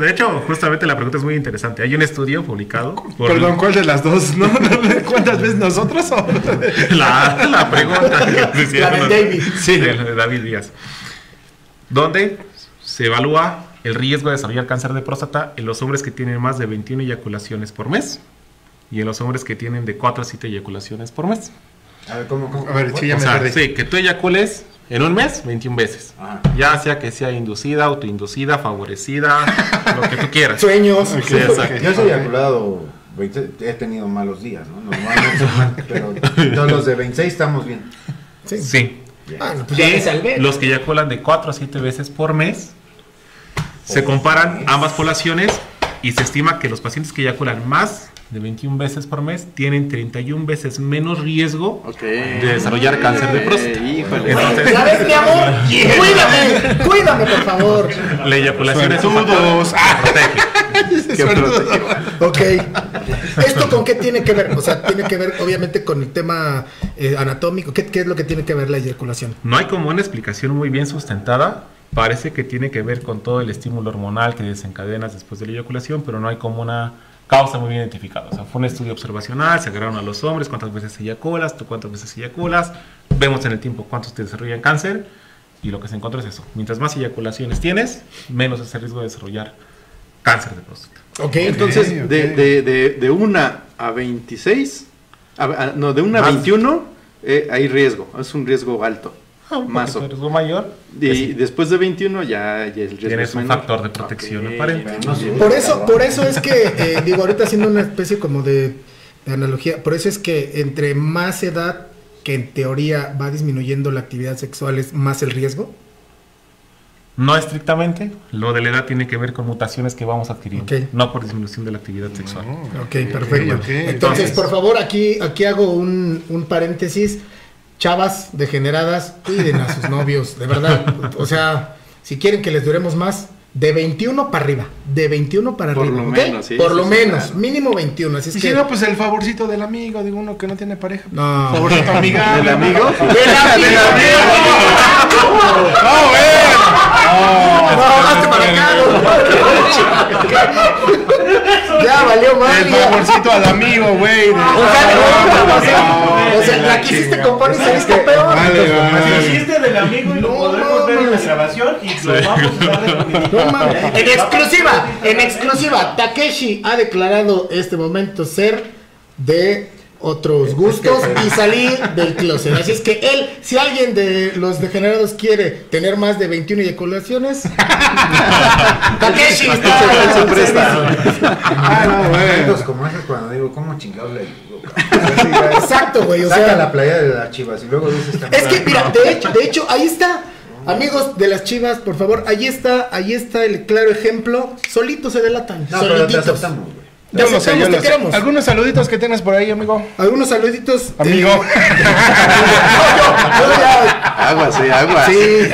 De hecho, justamente la pregunta es muy interesante. Hay un estudio publicado por Perdón, ¿cuál de las dos? ¿No? ¿Cuántas veces nosotros o? la, la pregunta que hicieron. La de David. Sí, de, David Díaz. Donde se evalúa el riesgo de desarrollar cáncer de próstata en los hombres que tienen más de 21 eyaculaciones por mes y en los hombres que tienen de 4 a 7 eyaculaciones por mes. A ver, ¿cómo, cómo? A ver, sí, ya O me sea, perdí. sí, que tú eyacules en un mes 21 veces. Ajá. Ya sea que sea inducida, autoinducida, favorecida, lo que tú quieras. Sueños. Sí, exacto. Yo soy eyaculado, 20 he tenido malos días, ¿no? Normalmente, pero todos los de 26 estamos bien. Sí. Sí. Bueno, pues ya me salvé. Los que eyaculan de 4 a 7 veces por mes, se comparan ambas poblaciones y se estima que los pacientes que eyaculan más de 21 veces por mes tienen 31 veces menos riesgo de desarrollar cáncer de próstata. Híjole. Entonces, ¿Ya ves, mi amor? Cuídame, cuídame, por favor. la eyaculación es un. Ok. ¿Esto con qué tiene que ver? O sea, tiene que ver obviamente con el tema eh, anatómico. ¿Qué, ¿Qué es lo que tiene que ver la eyaculación? No hay como una explicación muy bien sustentada. Parece que tiene que ver con todo el estímulo hormonal que desencadenas después de la eyaculación, pero no hay como una causa muy bien identificada. O sea, fue un estudio observacional, se agarraron a los hombres, cuántas veces eyaculas, tú cuántas veces eyaculas, vemos en el tiempo cuántos te desarrollan cáncer y lo que se encontró es eso. Mientras más eyaculaciones tienes, menos es el riesgo de desarrollar cáncer de próstata. Ok, Entonces, de, de, de, de 1 a 26, a- a- no, de 1 a Más. 21 eh, hay riesgo, es un riesgo alto. Un Más poquito de o- riesgo mayor. Y después de 21 ya, ya el riesgo tienes es un menor. factor de protección aparente. No. Por eso, por eso es que, eh, digo, ahorita haciendo una especie como de, de analogía, por eso es que entre más edad que en teoría va disminuyendo la actividad sexual es más el riesgo. No estrictamente, lo de la edad tiene que ver con mutaciones que vamos adquiriendo, no por disminución de la actividad sexual. Ok, perfecto. Entonces- por favor, aquí, aquí hago un, un paréntesis. Chavas degeneradas, cuiden a sus novios, de verdad. O sea, si quieren que les duremos más, de 21 para arriba. De 21 para Por arriba. lo ¿ok? menos, sí, Por sí, lo sí, menos, claro. mínimo 21. Así es Y que. si no, pues el favorcito del amigo, digo uno que no tiene pareja. No. Favorcito amiga. ¿Del amigo? ¡Del No, bueno. No, hazte para acá, no. Ya valió más. El favorcito al amigo, güey. O sea, no, o sea, No, o sea, la quisiste comprar y saliste peor. Vale, vale. Así hiciste del amigo y lo No podremos ver en la grabación y lo vamos a mames. En exclusiva, en exclusiva, Takeshi ha declarado este momento ser de otros gustos y salir del closet. Así es que él, si alguien de los degenerados quiere tener más de 21 eyaculaciones, Takeshi está. Ah, como esos cuando digo, ¿cómo chingados le digo? Exacto, güey. O Saca sea, la playa de las chivas y luego dices Es que, mira, de hecho, de hecho, ahí está. Amigos de las chivas, por favor, ahí está, ahí está el claro ejemplo. Solitos se delatan. No, pero solititos. Te Yo lo sé, yo lo. Algunos saluditos que tienes por ahí, amigo. Algunos saluditos. Amigo. eh, yo- yo ya- Aguas, sí, aguas. Sí.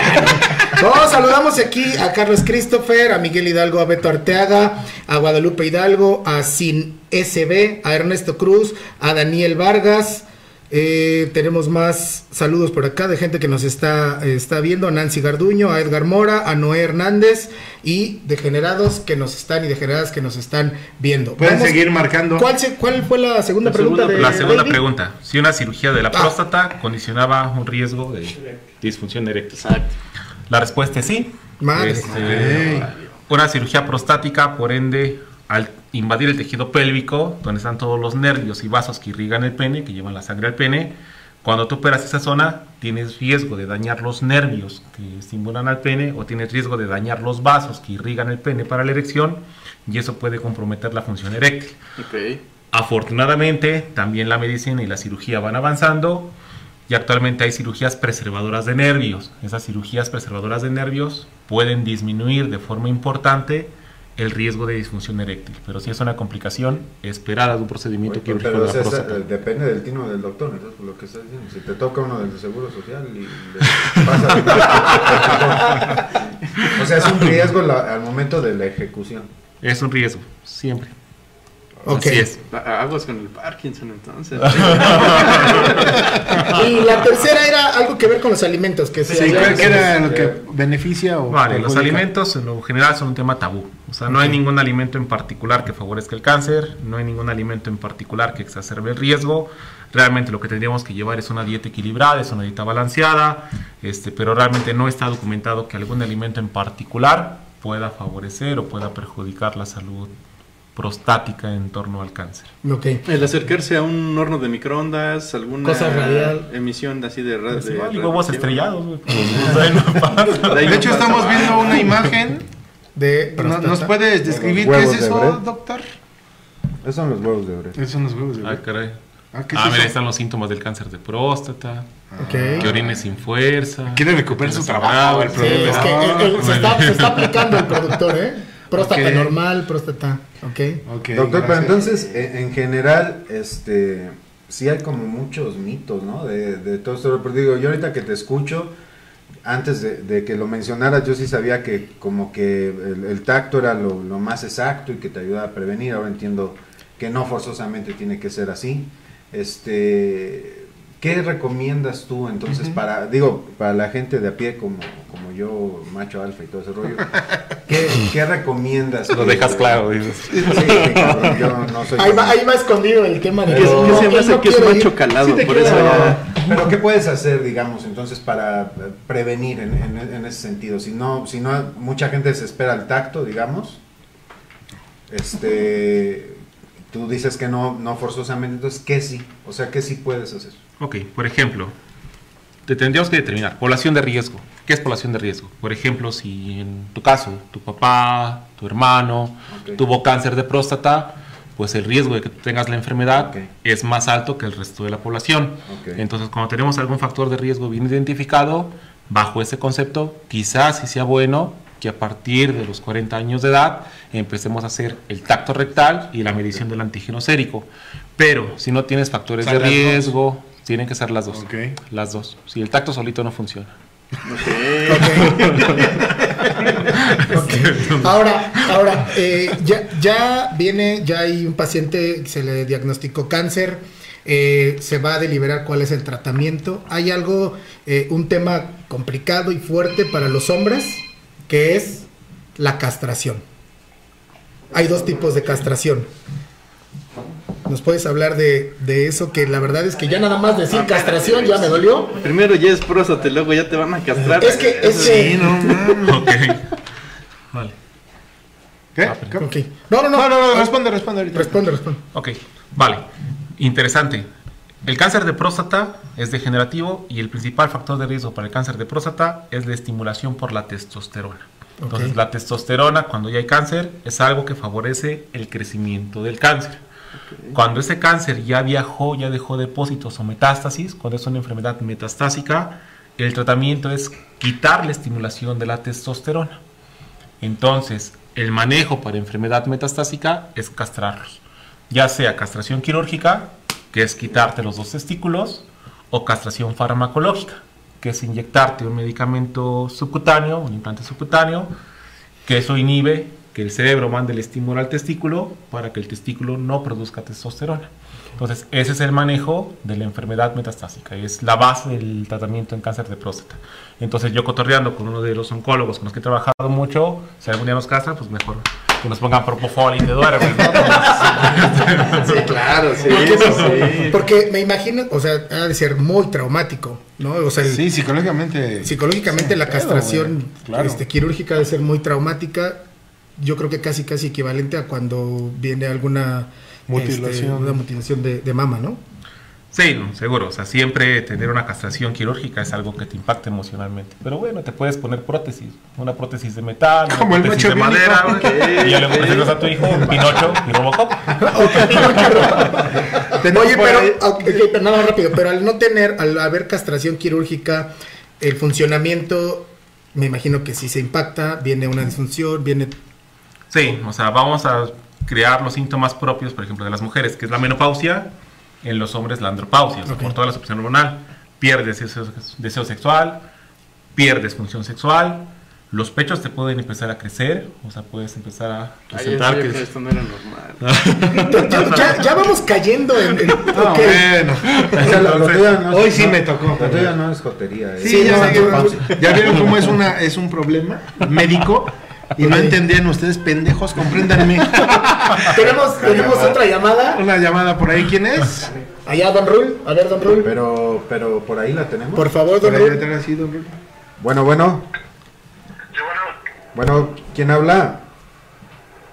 No, saludamos aquí a Carlos Christopher, a Miguel Hidalgo, a Beto Arteaga, a Guadalupe Hidalgo, a Sin SB, a Ernesto Cruz, a Daniel Vargas. Eh, tenemos más saludos por acá de gente que nos está, está viendo, a Nancy Garduño, a Edgar Mora, a Noé Hernández y degenerados que nos están y degeneradas que nos están viendo. Pueden Vamos- seguir marcando. ¿Cuál, se- cuál fue la segunda La pregunta segunda de La segunda David? pregunta, si una cirugía de la Ah. próstata condicionaba un riesgo de disfunción eréctil. Exacto. La respuesta es sí. Madre. Este, una cirugía prostática, por ende, al invadir el tejido pélvico, donde están todos los nervios y vasos que irrigan el pene, que llevan la sangre al pene, cuando tú operas esa zona, tienes riesgo de dañar los nervios que estimulan al pene o tienes riesgo de dañar los vasos que irrigan el pene para la erección y eso puede comprometer la función eréctil. Ok. Afortunadamente, también la medicina y la cirugía van avanzando y actualmente hay cirugías preservadoras de nervios. Esas cirugías preservadoras de nervios pueden disminuir de forma importante el riesgo de disfunción eréctil. Pero si es una complicación esperada de un procedimiento Oye, quirúrgico Pero de la próstata. eh, depende del tino del doctor, entonces por lo que estás diciendo. Si te toca uno del seguro social y le pasa O sea, es un riesgo la- al momento de la ejecución. Es un riesgo, siempre. Ok. Así es. Aguas con el Parkinson entonces. Y la tercera era algo que ver con los alimentos. Que se Sí, había- ¿cuál que era lo que beneficia o Vale, los alimentos en lo general son un tema tabú. O sea, no hay ningún alimento en particular que favorezca el cáncer, no hay ningún alimento en particular que exacerbe el riesgo. Realmente lo que tendríamos que llevar es una dieta equilibrada, es una dieta balanceada, este, pero realmente no está documentado que algún alimento en particular pueda favorecer o pueda perjudicar la salud prostática en torno al cáncer. Ok. El acercarse a un horno de microondas, alguna Cosa radial. emisión así de radio. Pues igual, y huevos estrellados, pues, no. De hecho, estamos viendo una imagen. De ¿No- próstata. ¿Nos puedes describir qué es de eso, doctor? Esos son los huevos de Brett. Esos son los huevos de Ah, Brett. caray. Ah, ¿qué es Ah, mira, están los síntomas del cáncer de próstata. Ok. Que orine sin fuerza. Quiere recuperar su trabajo, el Sí, es que él- él se, está, se está aplicando el productor, ¿eh? Próstata normal, próstata. Ok. Ok, Doctor, pero entonces, en, en general, este, sí hay como muchos mitos, ¿no? De, de todo esto. Pero digo, yo ahorita que te escucho, antes de, de que lo mencionaras, yo sí sabía que como que el, el tacto era lo, lo más exacto y que te ayudaba a prevenir. Ahora entiendo que no forzosamente tiene que ser así. Este, ¿qué recomiendas tú entonces para, digo, para la gente de a pie como, como yo, macho alfa y todo ese rollo? ¿Qué, qué recomiendas? Lo que- dejas claro, dices. Sí, cabrón, yo no soy. Ahí va, ahí va escondido el tema de Pero- ¿Qué se me él hace no que es macho ir. calado? Sí por quiero- eso ya. Pero ¿qué puedes hacer, digamos, entonces para prevenir en, en- en ese sentido? Si no, si no, mucha gente se espera al tacto, digamos. Este, tú dices que no, no forzosamente, entonces ¿qué sí? O sea, ¿qué sí puedes hacer? Ok, por ejemplo, te tendríamos que determinar población de riesgo. ¿Qué es población de riesgo? Por ejemplo, si en tu caso, tu papá, tu hermano tuvo cáncer de próstata, pues el riesgo de que tengas la enfermedad es más alto que el resto de la población. Entonces, cuando tenemos algún factor de riesgo bien identificado, bajo ese concepto, quizás sí sea bueno que a partir de los 40 años de edad empecemos a hacer el tacto rectal y la medición del antígeno sérico. Pero si no tienes factores de riesgo, tienen que ser las dos. Las dos. Si el tacto solito no funciona. Ahora, ahora eh, ya, ya viene, ya hay un paciente, se le diagnosticó cáncer, eh, se va a deliberar cuál es el tratamiento. Hay algo, eh, un tema complicado y fuerte para los hombres, que es la castración. Hay dos tipos de castración. ¿Nos puedes hablar de, de eso? Que la verdad es que ya nada más decir castración ya me dolió. Primero ya es próstata, y luego ya te van a castrar. Es que, es que- Sí, no, mames. Ok. Vale. ¿Qué? ¿Qué? Ok. No, no, no. No, no, no, responde, responde ahorita. Responde, responde. Ok, vale. Interesante. El cáncer de próstata es degenerativo y el principal factor de riesgo para el cáncer de próstata es la estimulación por la testosterona. Entonces, Ok. la testosterona, cuando ya hay cáncer, es algo que favorece el crecimiento del cáncer. Cuando ese cáncer ya viajó, ya dejó depósitos o metástasis, cuando es una enfermedad metastásica, el tratamiento es quitar la estimulación de la testosterona. Entonces, el manejo para enfermedad metastásica es castrarlos. Ya sea castración quirúrgica, que es quitarte los dos testículos, o castración farmacológica, que es inyectarte un medicamento subcutáneo, un implante subcutáneo, que eso inhibe que el cerebro mande el estímulo al testículo para que el testículo no produzca testosterona. Entonces, ese es el manejo de la enfermedad metastásica, es la base del tratamiento en cáncer de próstata. Entonces, yo cotorreando con uno de los oncólogos con los que he trabajado mucho, si algún día nos castran, pues mejor que nos pongan propofol y te duermes, ¿no? Sí, claro, sí, Porque, eso sí. porque me imagino, o sea, ha de ser muy traumático, ¿no? O sea, el- Sí, psicológicamente. psicológicamente Sí, la castración. Claro. este, quirúrgica debe ser muy traumática. Yo creo que casi casi equivalente a cuando viene alguna Mutilación. este, una mutilación de, de mama, ¿no? Sí, no, seguro. O sea, siempre tener una castración quirúrgica es algo que te impacta emocionalmente. Pero bueno, te puedes poner prótesis. Una prótesis de metal, una Como el de madera. Y ya le presentas a tu hijo Pinocho y Robocop. Oye, pero, ok, pero nada más rápido, pero al no tener, al haber castración quirúrgica, el funcionamiento, me imagino que si se impacta, viene una disfunción, viene... Sí, o sea, vamos a crear los síntomas propios, por ejemplo, de las mujeres, que es la menopausia, en los hombres la andropausia, o sea, por toda la supresión hormonal. Pierdes deseo, deseo sexual, pierdes función sexual, los pechos te pueden empezar a crecer, o sea, puedes empezar a Ay, presentar en serio que... que esto no era normal. Ya, ya- ya vamos cayendo en. en- No, ok. bueno. O sea, lo- lo tuyo no es- Hoy sí no- me tocó. Lo tuyo no es jotería. ¿eh? Sí, ya, no, sé que- ya vieron cómo es una es un problema médico y no entendían ustedes pendejos, compréndanme. Tenemos, tenemos otra llamada. Una llamada por ahí, ¿quién es? Allá, Don Rul. A ver, Don Rul. Pero, pero por ahí la tenemos. Por favor, Don Por ahí Rul. don. Bueno, bueno. Bueno, ¿quién habla?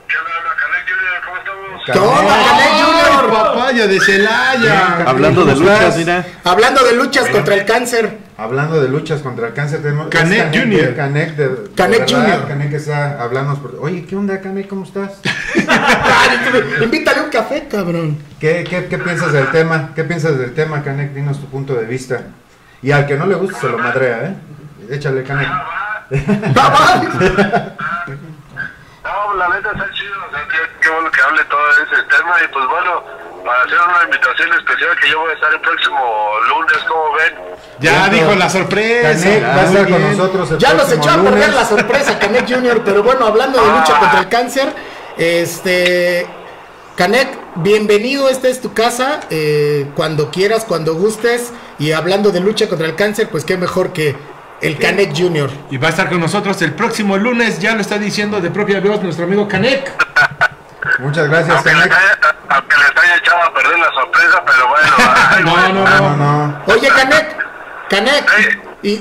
¿Qué onda, Canek ¡Ay, Junior? Papaya de Celaya! Hablando de ¿Cómo luchas, mira. Hablando de luchas contra el cáncer. Hablando de luchas contra el cáncer, tenemos Canek Junior. Canek de, Canek Junior. Canek está hablando. por- Oye, ¿qué onda, Canek? ¿Cómo estás? Invítale un café, cabrón. ¿Qué, qué, qué piensas del tema? ¿Qué piensas del tema, Canek? Dinos tu punto de vista. Y al que no le guste se lo madrea, ¿eh? Échale, Canek. No, la neta está chido, o sea, qué, qué bueno que hable todo ese tema y pues bueno, para hacer una invitación especial que yo voy a estar el próximo lunes, como ven. Ya dijo la sorpresa. Canek va a estar con nosotros el Ya nos echó a perder la sorpresa, Canek Junior. Pero bueno, hablando de lucha contra el cáncer, este. Canek, bienvenido, esta es tu casa. eh, cuando quieras, cuando gustes. Y hablando de lucha contra el cáncer, pues qué mejor que el Canek Junior. Y va a estar con nosotros el próximo lunes, ya lo está diciendo de propia voz nuestro amigo Canek. Muchas gracias, Aunque les, Canek. haya, aunque les haya echado a perder la sorpresa, pero bueno. ay, No, no, No, no. no. Oye, Canek, Canek, y,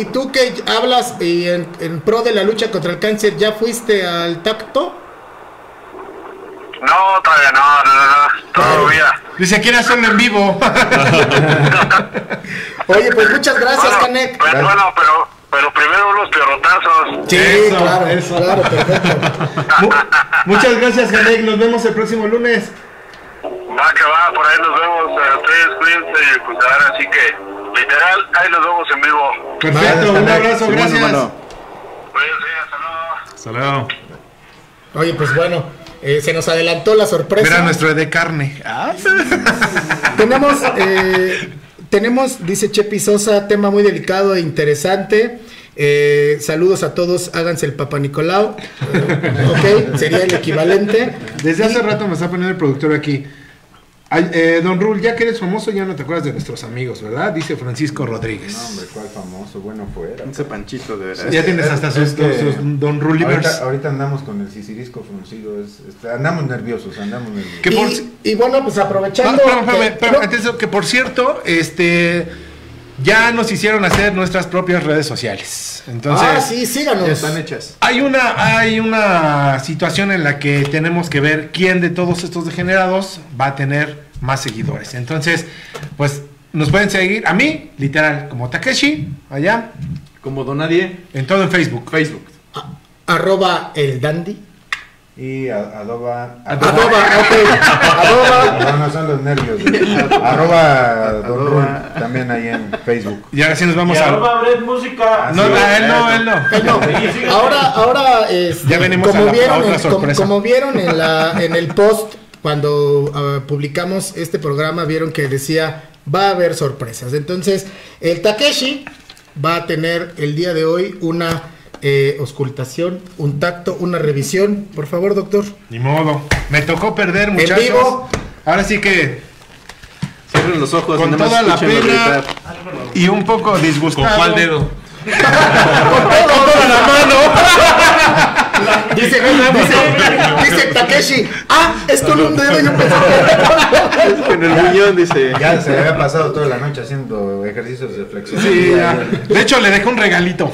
y tú que hablas y en, en pro de la lucha contra el cáncer, ¿ya fuiste al tacto? No, todavía no, no, no, no, todavía. Dice, quiere hacerlo en vivo. Oye, pues muchas gracias, Bueno, Canek. pero, bueno, pero, pero primero unos pierrotazos. Sí, Eso, claro, eso. claro, perfecto. Mu- Muchas gracias, Canek. Nos vemos el próximo lunes. Va que va, por ahí nos vemos. eh, Ustedes cuídense y pues ahora sí que, literal, ahí nos vemos en vivo. Perfecto, un abrazo, gracias. Cuídense, hasta luego. Hasta luego. Oye, pues bueno, eh, se nos adelantó la sorpresa. Mira nuestro de carne. Ah, Tenemos, eh, tenemos, dice Chepi Sosa, tema muy delicado e interesante. Eh, saludos a todos, háganse el Papa Nicolau. Eh, ok, sería el equivalente. Desde hace rato me está poniendo el productor aquí. Ay, eh, don Rul, ya que eres famoso, ya no te acuerdas de nuestros amigos, ¿verdad? Dice Francisco Rodríguez. No, hombre, cuál famoso, bueno fuera. Ese panchito, de verdad. ya tienes hasta sus, Es que sus Don Rulivers. Ahorita, ahorita andamos con el sisirisco fruncido, es, es- andamos nerviosos, andamos nerviosos. Que por- Y, y bueno, pues aprovechando. espérame, espérame, que- espérame, no, antes de- que por cierto, este ya nos hicieron hacer nuestras propias redes sociales. Entonces, ah, sí, síganos. Ya están hechas. hay una hay una situación en la que tenemos que ver quién de todos estos degenerados va a tener más seguidores. Entonces, pues nos pueden seguir a mí, literal, como Takeshi, allá, Como Don Nadie, en todo en Facebook. Facebook. Arroba el dandy. Y adoba... Adoba, ok. Adoba. No, no son los nervios. Arroba Don Adoba. También ahí en Facebook. Y ahora sí nos Y vamos a... arroba Bret Música. No, no, él no, él no. No, ahora, ahora, este, Ya venimos como a la- a vieron, como vieron en la, en el post cuando ah, publicamos este programa, vieron que decía va a haber sorpresas. Entonces, el Takeshi va a tener el día de hoy una eh, auscultación, un tacto, una revisión. Por favor, doctor. Ni modo. Me tocó perder, muchachos. vivo. Ahora sí que Cierren los ojos con toda la pena y un poco ¿Con disgustado. cuál dedo? Con toda la mano. Dice, dice, dice Takeshi, ah, es con un dedo. Yo pensé que Con el muñón dice. Ya se le había pasado toda la noche haciendo ejercicios de flexión. Sí, ya. De hecho, le dejé un regalito.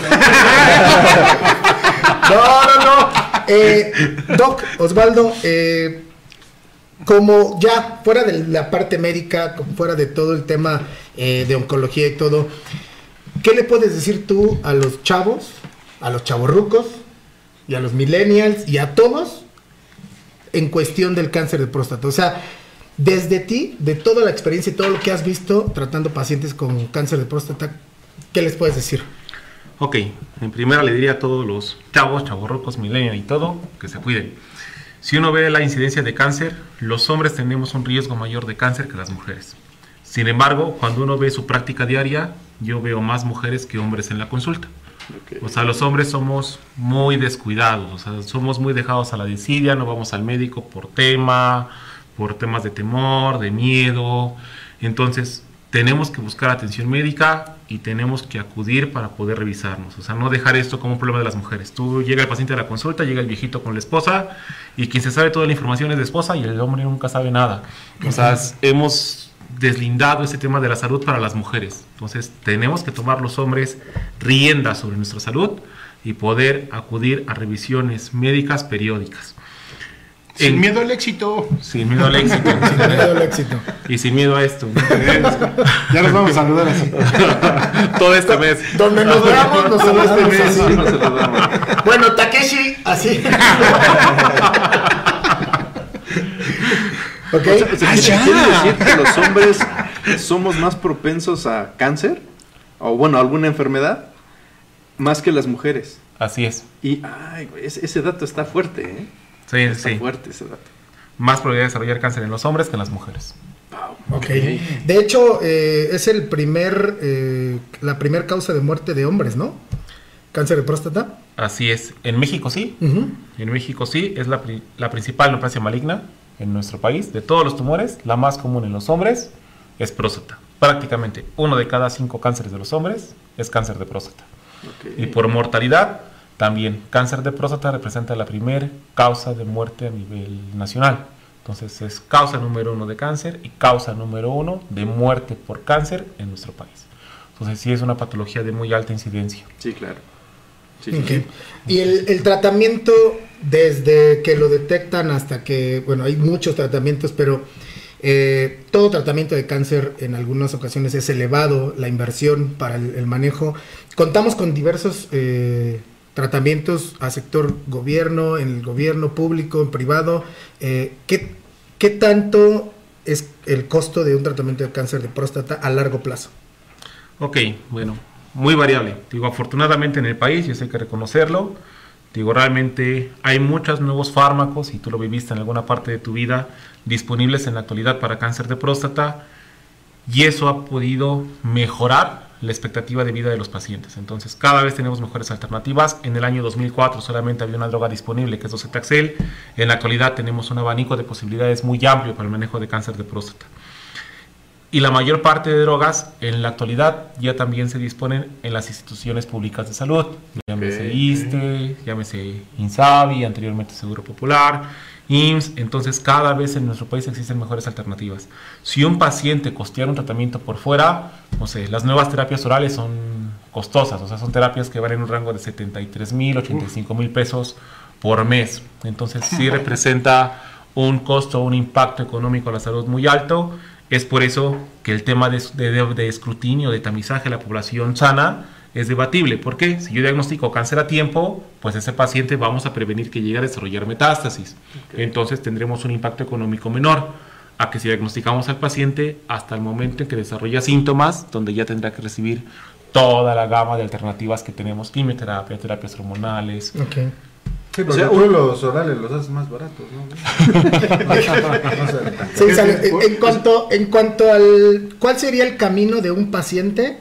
No, no, no. Eh, Doc, Osvaldo, eh, como ya fuera de la parte médica, fuera de todo el tema eh, de oncología y todo, ¿qué le puedes decir tú a los chavos, a los chavorrucos y a los millennials y a todos en cuestión del cáncer de próstata? O sea, desde ti, de toda la experiencia y todo lo que has visto tratando pacientes con cáncer de próstata, ¿qué les puedes decir? Ok, en primera le diría a todos los chavos, chavorrocos, millennials y todo, que se cuiden. Si uno ve la incidencia de cáncer, los hombres tenemos un riesgo mayor de cáncer que las mujeres. Sin embargo, cuando uno ve su práctica diaria, yo veo más mujeres que hombres en la consulta. O sea, los hombres somos muy descuidados, o sea, somos muy dejados a la desidia, no vamos al médico por tema, por temas de temor, de miedo. Entonces, tenemos que buscar atención médica y tenemos que acudir para poder revisarnos. O sea, no dejar esto como un problema de las mujeres. Tú llega el paciente a la consulta, llega el viejito con la esposa y quien se sabe toda la información es la esposa y el hombre nunca sabe nada. O sea, hemos deslindado ese tema de la salud para las mujeres. Entonces, tenemos que tomar los hombres riendas sobre nuestra salud y poder acudir a revisiones médicas periódicas. Sin En- miedo al éxito. Sin miedo al éxito. Sin miedo al éxito. Y sin miedo a esto. ¿no? Ya nos vamos a saludar así. Todo este mes. Donde nos veamos, nos este saludamos mes. así. Nos saludamos. Bueno, Takeshi, así. Ok. O sea, o sea, Ah, ¿quiere, decir que los hombres somos más propensos a cáncer? O bueno, alguna enfermedad, más que las mujeres. Así es. Y ay, ese, ese dato está fuerte, ¿eh? Sí, Está sí. fuerte ese dato. Más probabilidad de desarrollar cáncer en los hombres que en las mujeres. Ok. De hecho, eh, es el primer, eh, la primer causa de muerte de hombres, ¿no? Cáncer de próstata. Así es. En México sí. En México sí. Es la, pri- la principal neoplasia maligna en nuestro país. De todos los tumores, la más común en los hombres es próstata. Prácticamente uno de cada cinco cánceres de los hombres es cáncer de próstata. Y por mortalidad, también cáncer de próstata representa la primer causa de muerte a nivel nacional. Entonces es causa número uno de cáncer y causa número uno de muerte por cáncer en nuestro país. Entonces sí es una patología de muy alta incidencia. Sí, claro. Sí, sí. Y el, el tratamiento, desde que lo detectan hasta que, bueno, hay muchos tratamientos, pero eh, todo tratamiento de cáncer en algunas ocasiones es elevado, la inversión para el, el manejo. Contamos con diversos eh, tratamientos a sector gobierno, en el gobierno público, en privado. Eh, ¿qué, ¿Qué tanto es el costo de un tratamiento de cáncer de próstata a largo plazo? Ok, bueno, muy variable. Digo, afortunadamente en el país, y eso hay que reconocerlo, digo, realmente hay muchos nuevos fármacos, y tú lo viviste en alguna parte de tu vida, disponibles en la actualidad para cáncer de próstata, y eso ha podido mejorar la expectativa de vida de los pacientes. Entonces, cada vez tenemos mejores alternativas. En el año 2004 solamente había una droga disponible, que es docetaxel. En la actualidad tenemos un abanico de posibilidades muy amplio para el manejo de cáncer de próstata. Y la mayor parte de drogas en la actualidad ya también se disponen en las instituciones públicas de salud. Llámese Ok. ISTE, llámese INSABI, anteriormente Seguro Popular, IMSS. Entonces cada vez en nuestro país existen mejores alternativas. Si un paciente costeara un tratamiento por fuera, no sé, las nuevas terapias orales son costosas, o sea, son terapias que van en un rango de 73 mil, 85 mil pesos por mes. Entonces sí representa un costo, un impacto económico a la salud muy alto. Es por eso que el tema de, de- de escrutinio, de tamizaje de la población sana es debatible. ¿Por qué? Si yo diagnostico cáncer a tiempo, pues ese paciente vamos a prevenir que llegue a desarrollar metástasis. Entonces tendremos un impacto económico menor a que si diagnosticamos al paciente hasta el momento en que desarrolla síntomas, donde ya tendrá que recibir toda la gama de alternativas que tenemos, quimioterapia, terapias hormonales. Ok. Sí, porque O sea, tú un- los orales los haces más baratos, ¿no? Sí, sale. En, en cuanto, en cuanto al. ¿Cuál sería el camino de un paciente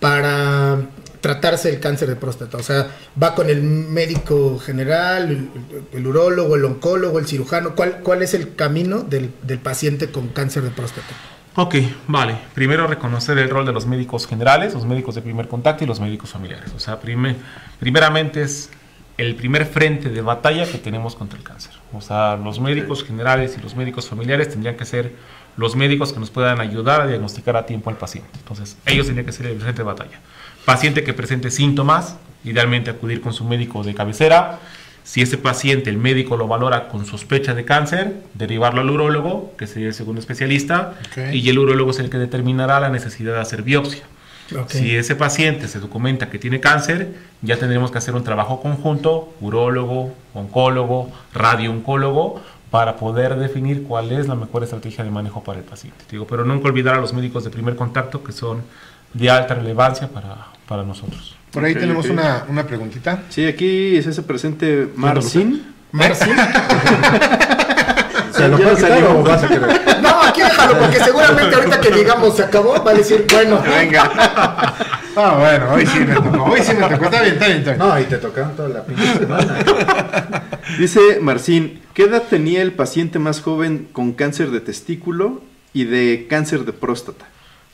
para tratarse el cáncer de próstata? O sea, va con el médico general, el, el urólogo, el oncólogo, el cirujano. ¿Cuál, cuál es el camino del, del paciente con cáncer de próstata? Ok, vale. Primero reconocer el rol de los médicos generales, los médicos de primer contacto y los médicos familiares. O sea, prime- primeramente es el primer frente de batalla que tenemos contra el cáncer. O sea, los médicos generales y los médicos familiares tendrían que ser los médicos que nos puedan ayudar a diagnosticar a tiempo al paciente. Entonces, ellos tendrían que ser el frente de batalla. Paciente que presente síntomas, idealmente acudir con su médico de cabecera. Si ese paciente, el médico lo valora con sospecha de cáncer, derivarlo al urólogo, que sería el segundo especialista, y el urólogo es el que determinará la necesidad de hacer biopsia. Si ese paciente se documenta que tiene cáncer, ya tendremos que hacer un trabajo conjunto, urólogo, oncólogo, radiooncólogo, para poder definir cuál es la mejor estrategia de manejo para el paciente. Digo, pero nunca olvidar a los médicos de primer contacto que son de alta relevancia para, para nosotros. Por ahí tenemos una, una preguntita. Sí, aquí es ese presente Marcin. Marcin. ¿Se lo quitar salió. o vas a querer? Aquí déjalo, porque seguramente ahorita que digamos se acabó, va a decir, bueno. Venga. Ah, bueno, hoy sí me tocó. Hoy sí me tocó. Está bien, está bien, está bien. No, y te tocaron toda la pinche semana. Dice Marcin, ¿qué edad tenía el paciente más joven con cáncer de testículo y de cáncer de próstata?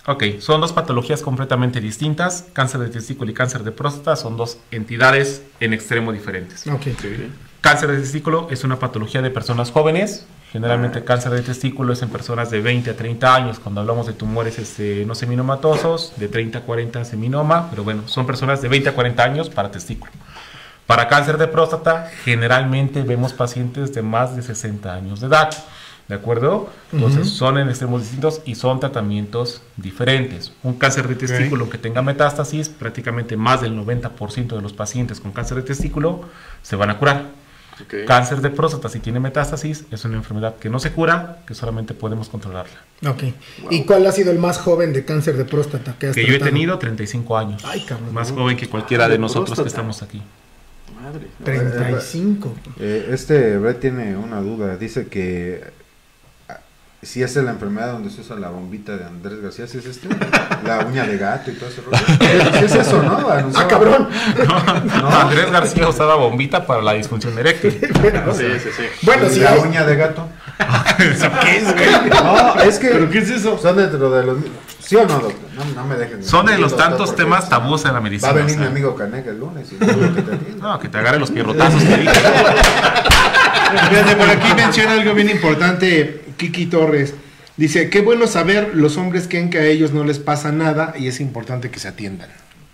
Ok, son dos patologías completamente distintas. Cáncer de testículo y cáncer de próstata son dos entidades en extremo diferentes. Ok. Cáncer de testículo es una patología de personas jóvenes. Generalmente cáncer de testículo es en personas de 20 a 30 años. Cuando hablamos de tumores este, no seminомatosos, de 30 a 40 seminoma, pero bueno, son personas de 20 a 40 años para testículo. Para cáncer de próstata, generalmente vemos pacientes de más de 60 años de edad. ¿De acuerdo? Entonces son en extremos distintos y son tratamientos diferentes. Un cáncer de testículo que tenga metástasis, prácticamente más del 90% de los pacientes con cáncer de testículo se van a curar. Cáncer de próstata, si tiene metástasis, es una enfermedad que no se cura, que solamente podemos controlarla. Ok. ¿Y cuál ha sido el más joven de cáncer de próstata que has Que yo he tenido 35 años. Ay, cabrón. Más joven que cualquiera de De nosotros que estamos aquí. Madre. 35. Eh, este Brett tiene una duda. Dice que si es la enfermedad donde se usa la bombita de Andrés García, si es este, la uña de gato y todo ese rollo. Si es eso, ¿no? Ah, Anunciaba- cabrón. Andrés García usaba bombita para la disfunción eréctil. Sí, sí, sí. Bueno, si la uña de gato. ¿Eso qué es, güey? No, es que. ¿Pero qué es eso? Son dentro de los. ¿Sí o no, doctor? No, no me dejen. Son de los tantos temas tabús en la Va medicina. a venir o mi sea. amigo Caneca el lunes y no lo que te diga. No, que te agarre los pierrotazos. que dije. Fíjate, por aquí menciona algo bien importante, Kiki Torres. Dice, qué bueno saber los hombres creen que a ellos no les pasa nada y es importante que se atiendan.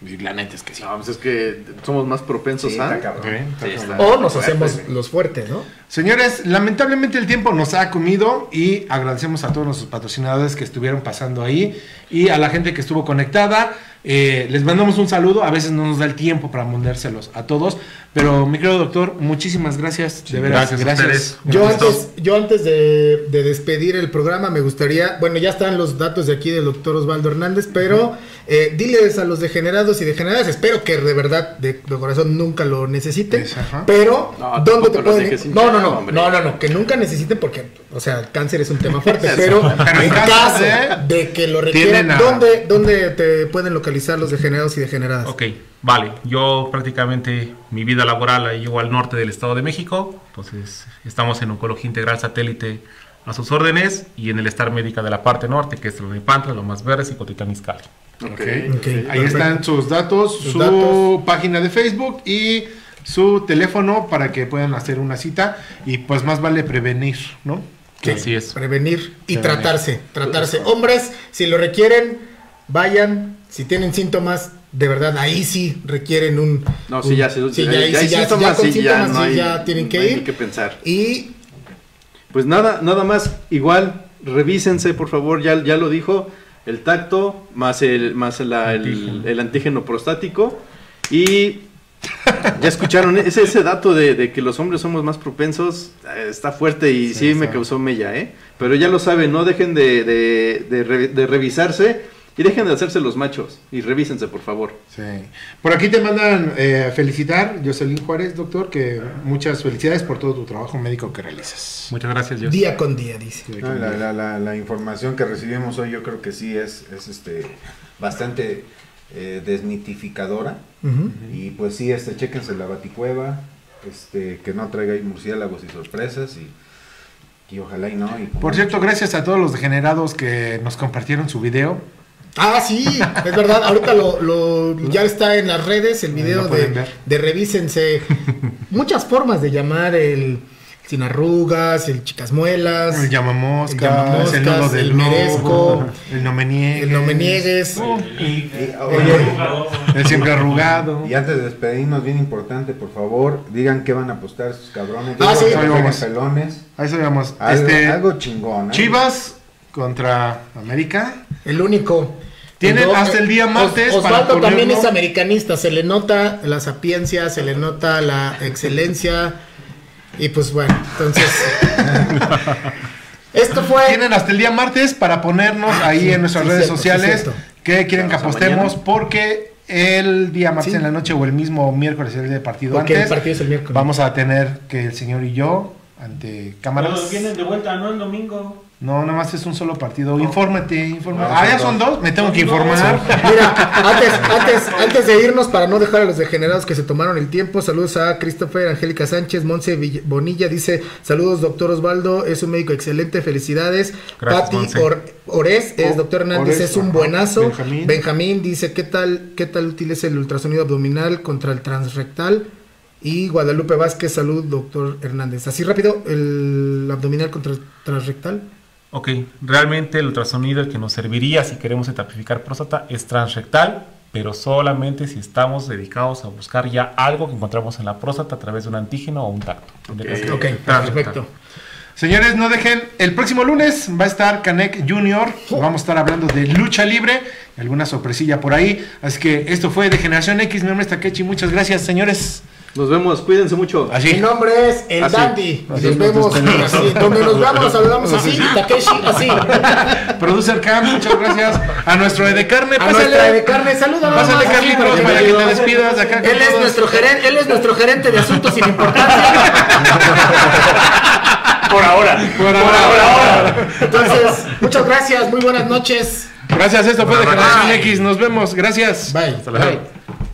Y la neta es que sí. No, pues es que somos más propensos Sí, a. cabrón. Sí, está. O nos Fuerte, hacemos los fuertes, ¿no? Señores, lamentablemente el tiempo nos ha comido y agradecemos a todos nuestros patrocinadores que estuvieron pasando ahí y a la gente que estuvo conectada. Eh, les mandamos un saludo, a veces no nos da el tiempo para mandárselos a todos, pero mi querido doctor, muchísimas gracias, de veras, gracias Yo antes, yo antes de, de despedir el programa me gustaría, bueno, ya están los datos de aquí del doctor Osvaldo Hernández, pero eh, diles a los degenerados y degeneradas, espero que de verdad, de, de corazón, nunca lo necesiten, Pues, pero No, ¿dónde te pueden No, no, no, no, no, no, que nunca necesiten porque, o sea, el cáncer es un tema fuerte, pero, Pero en caso de- de que lo requieran, ¿dónde, ¿dónde te pueden localizar los degenerados y degeneradas? Ok, vale. Yo prácticamente mi vida laboral la llevo al norte del Estado de México. Entonces estamos en Oncología Integral Satélite a sus órdenes y en el Star Médica de la parte norte, que es Tlalnepantla, Lomas Verdes y Cotitlán Izcalli. Ok. Ok. Ahí están sus datos, Sus su datos. página de Facebook y su teléfono para que puedan hacer una cita y pues más vale prevenir, ¿no? Sí, Así es. Prevenir y Prevenir. tratarse, tratarse. Hombres, si lo requieren, vayan. Si tienen síntomas, de verdad, ahí sí requieren un... No, sí, ya, sí, sí, ya, ya, ahí ya hay sí, ya- síntomas, ya con sí, ya síntomas, no sí, hay- ya tienen que no hay ir. ni que pensar. Y Pues nada, nada más, igual, revísense, por favor, ya, ya lo dijo, el tacto más el, más la- el, Antígeno. el antígeno prostático. Y ya escucharon ese, ese dato de, de que los hombres somos más propensos, eh, está fuerte y sí, Sí, me causó mella, ¿eh? Pero ya lo saben, no dejen de, de, de re- de revisarse y dejen de hacerse los machos y revísense, por favor. Sí. Por aquí te mandan eh, felicitar, Jocelyn Juárez, doctor, que muchas felicidades por todo tu trabajo médico que realizas. Muchas gracias, Dios. día con día, dice. La, la- la- la información que recibimos hoy yo creo que sí es, es este bastante eh, desmitificadora y pues sí este chéquense la baticueva este que no traiga ahí murciélagos y sorpresas y, y ojalá y no y Por cierto, gracias a todos los degenerados que nos compartieron su video. Ah, sí, es verdad. Ahorita lo, lo- ya está en las redes el Ahí video de, de revísense. Muchas formas de llamar el sin arrugas, el chicas muelas, El llamamoscas, El llamamoscas, el nudo del el merezco, el no me niegues, el no me niegues. El oye, el siempre arrugado. y antes de despedirnos bien importante por favor digan qué van a apostar estos cabrones Ah, sí. Ahí vamos. pelones A eso vamos. algo, Este, algo chingón ¿eh? Chivas contra América. El único. Tienen Entonces, hasta el día Os- martes para Osvaldo también ponerlo. es americanista, se le nota la sapiencia, se le nota la excelencia. Y pues bueno, entonces. esto fue. Tienen hasta el día martes para ponernos Ah, ahí sí, en nuestras sí, redes cierto, sí, sociales cierto. que quieren que apostemos porque el día martes Sí. en la noche o el mismo miércoles, el día de partido Porque antes, el partido es el miércoles. vamos a tener que el señor y yo ante cámaras. Pero vienen de vuelta, no el domingo. No, nada más es un solo partido. Infórmate, infórmate. No, ah, son ya son dos. Me tengo que informar. Mira, antes, antes, antes de irnos, para no dejar a los degenerados que se tomaron el tiempo, saludos a Christopher, Angélica Sánchez, Monse Bonilla, dice, saludos doctor Osvaldo, es un médico excelente, felicidades. Gracias, Pati. Or- Ores, es doctor Hernández, Ores, es un buenazo. Benjamín. Benjamín dice, ¿qué tal, qué tal útil es el ultrasonido abdominal contra el transrectal? Y Guadalupe Vázquez, salud, doctor Hernández. Así rápido, el abdominal contra el transrectal. Ok, realmente el ultrasonido el que nos serviría si queremos etapificar próstata es transrectal, pero solamente si estamos dedicados a buscar ya algo que encontramos en la próstata a través de un antígeno o un tacto. Ok, perfecto. Señores, no dejen. El próximo lunes va a estar Canek Junior. Vamos a estar hablando de lucha libre. Alguna sorpresilla por ahí. Así que esto fue de Generación X. Mi nombre es Takechi. Muchas gracias, señores. Nos vemos, cuídense mucho. Así. Mi nombre es El Así. Dandy. Así nos vemos así. Donde nos vamos, nos saludamos así. Takeshi así. Producer Cam, muchas gracias. A nuestro de carne, A pásale. nuestra de carne, saluda Pásale, Carlitos, para que te despidas de acá. Él es todos. nuestro gerente, él es nuestro gerente de asuntos sin importancia. Por ahora. Por ahora. Entonces, muchas gracias, muy buenas noches. Gracias, esto fue de. Generación X. Nos vemos. Gracias. Bye. Hasta luego. Bye.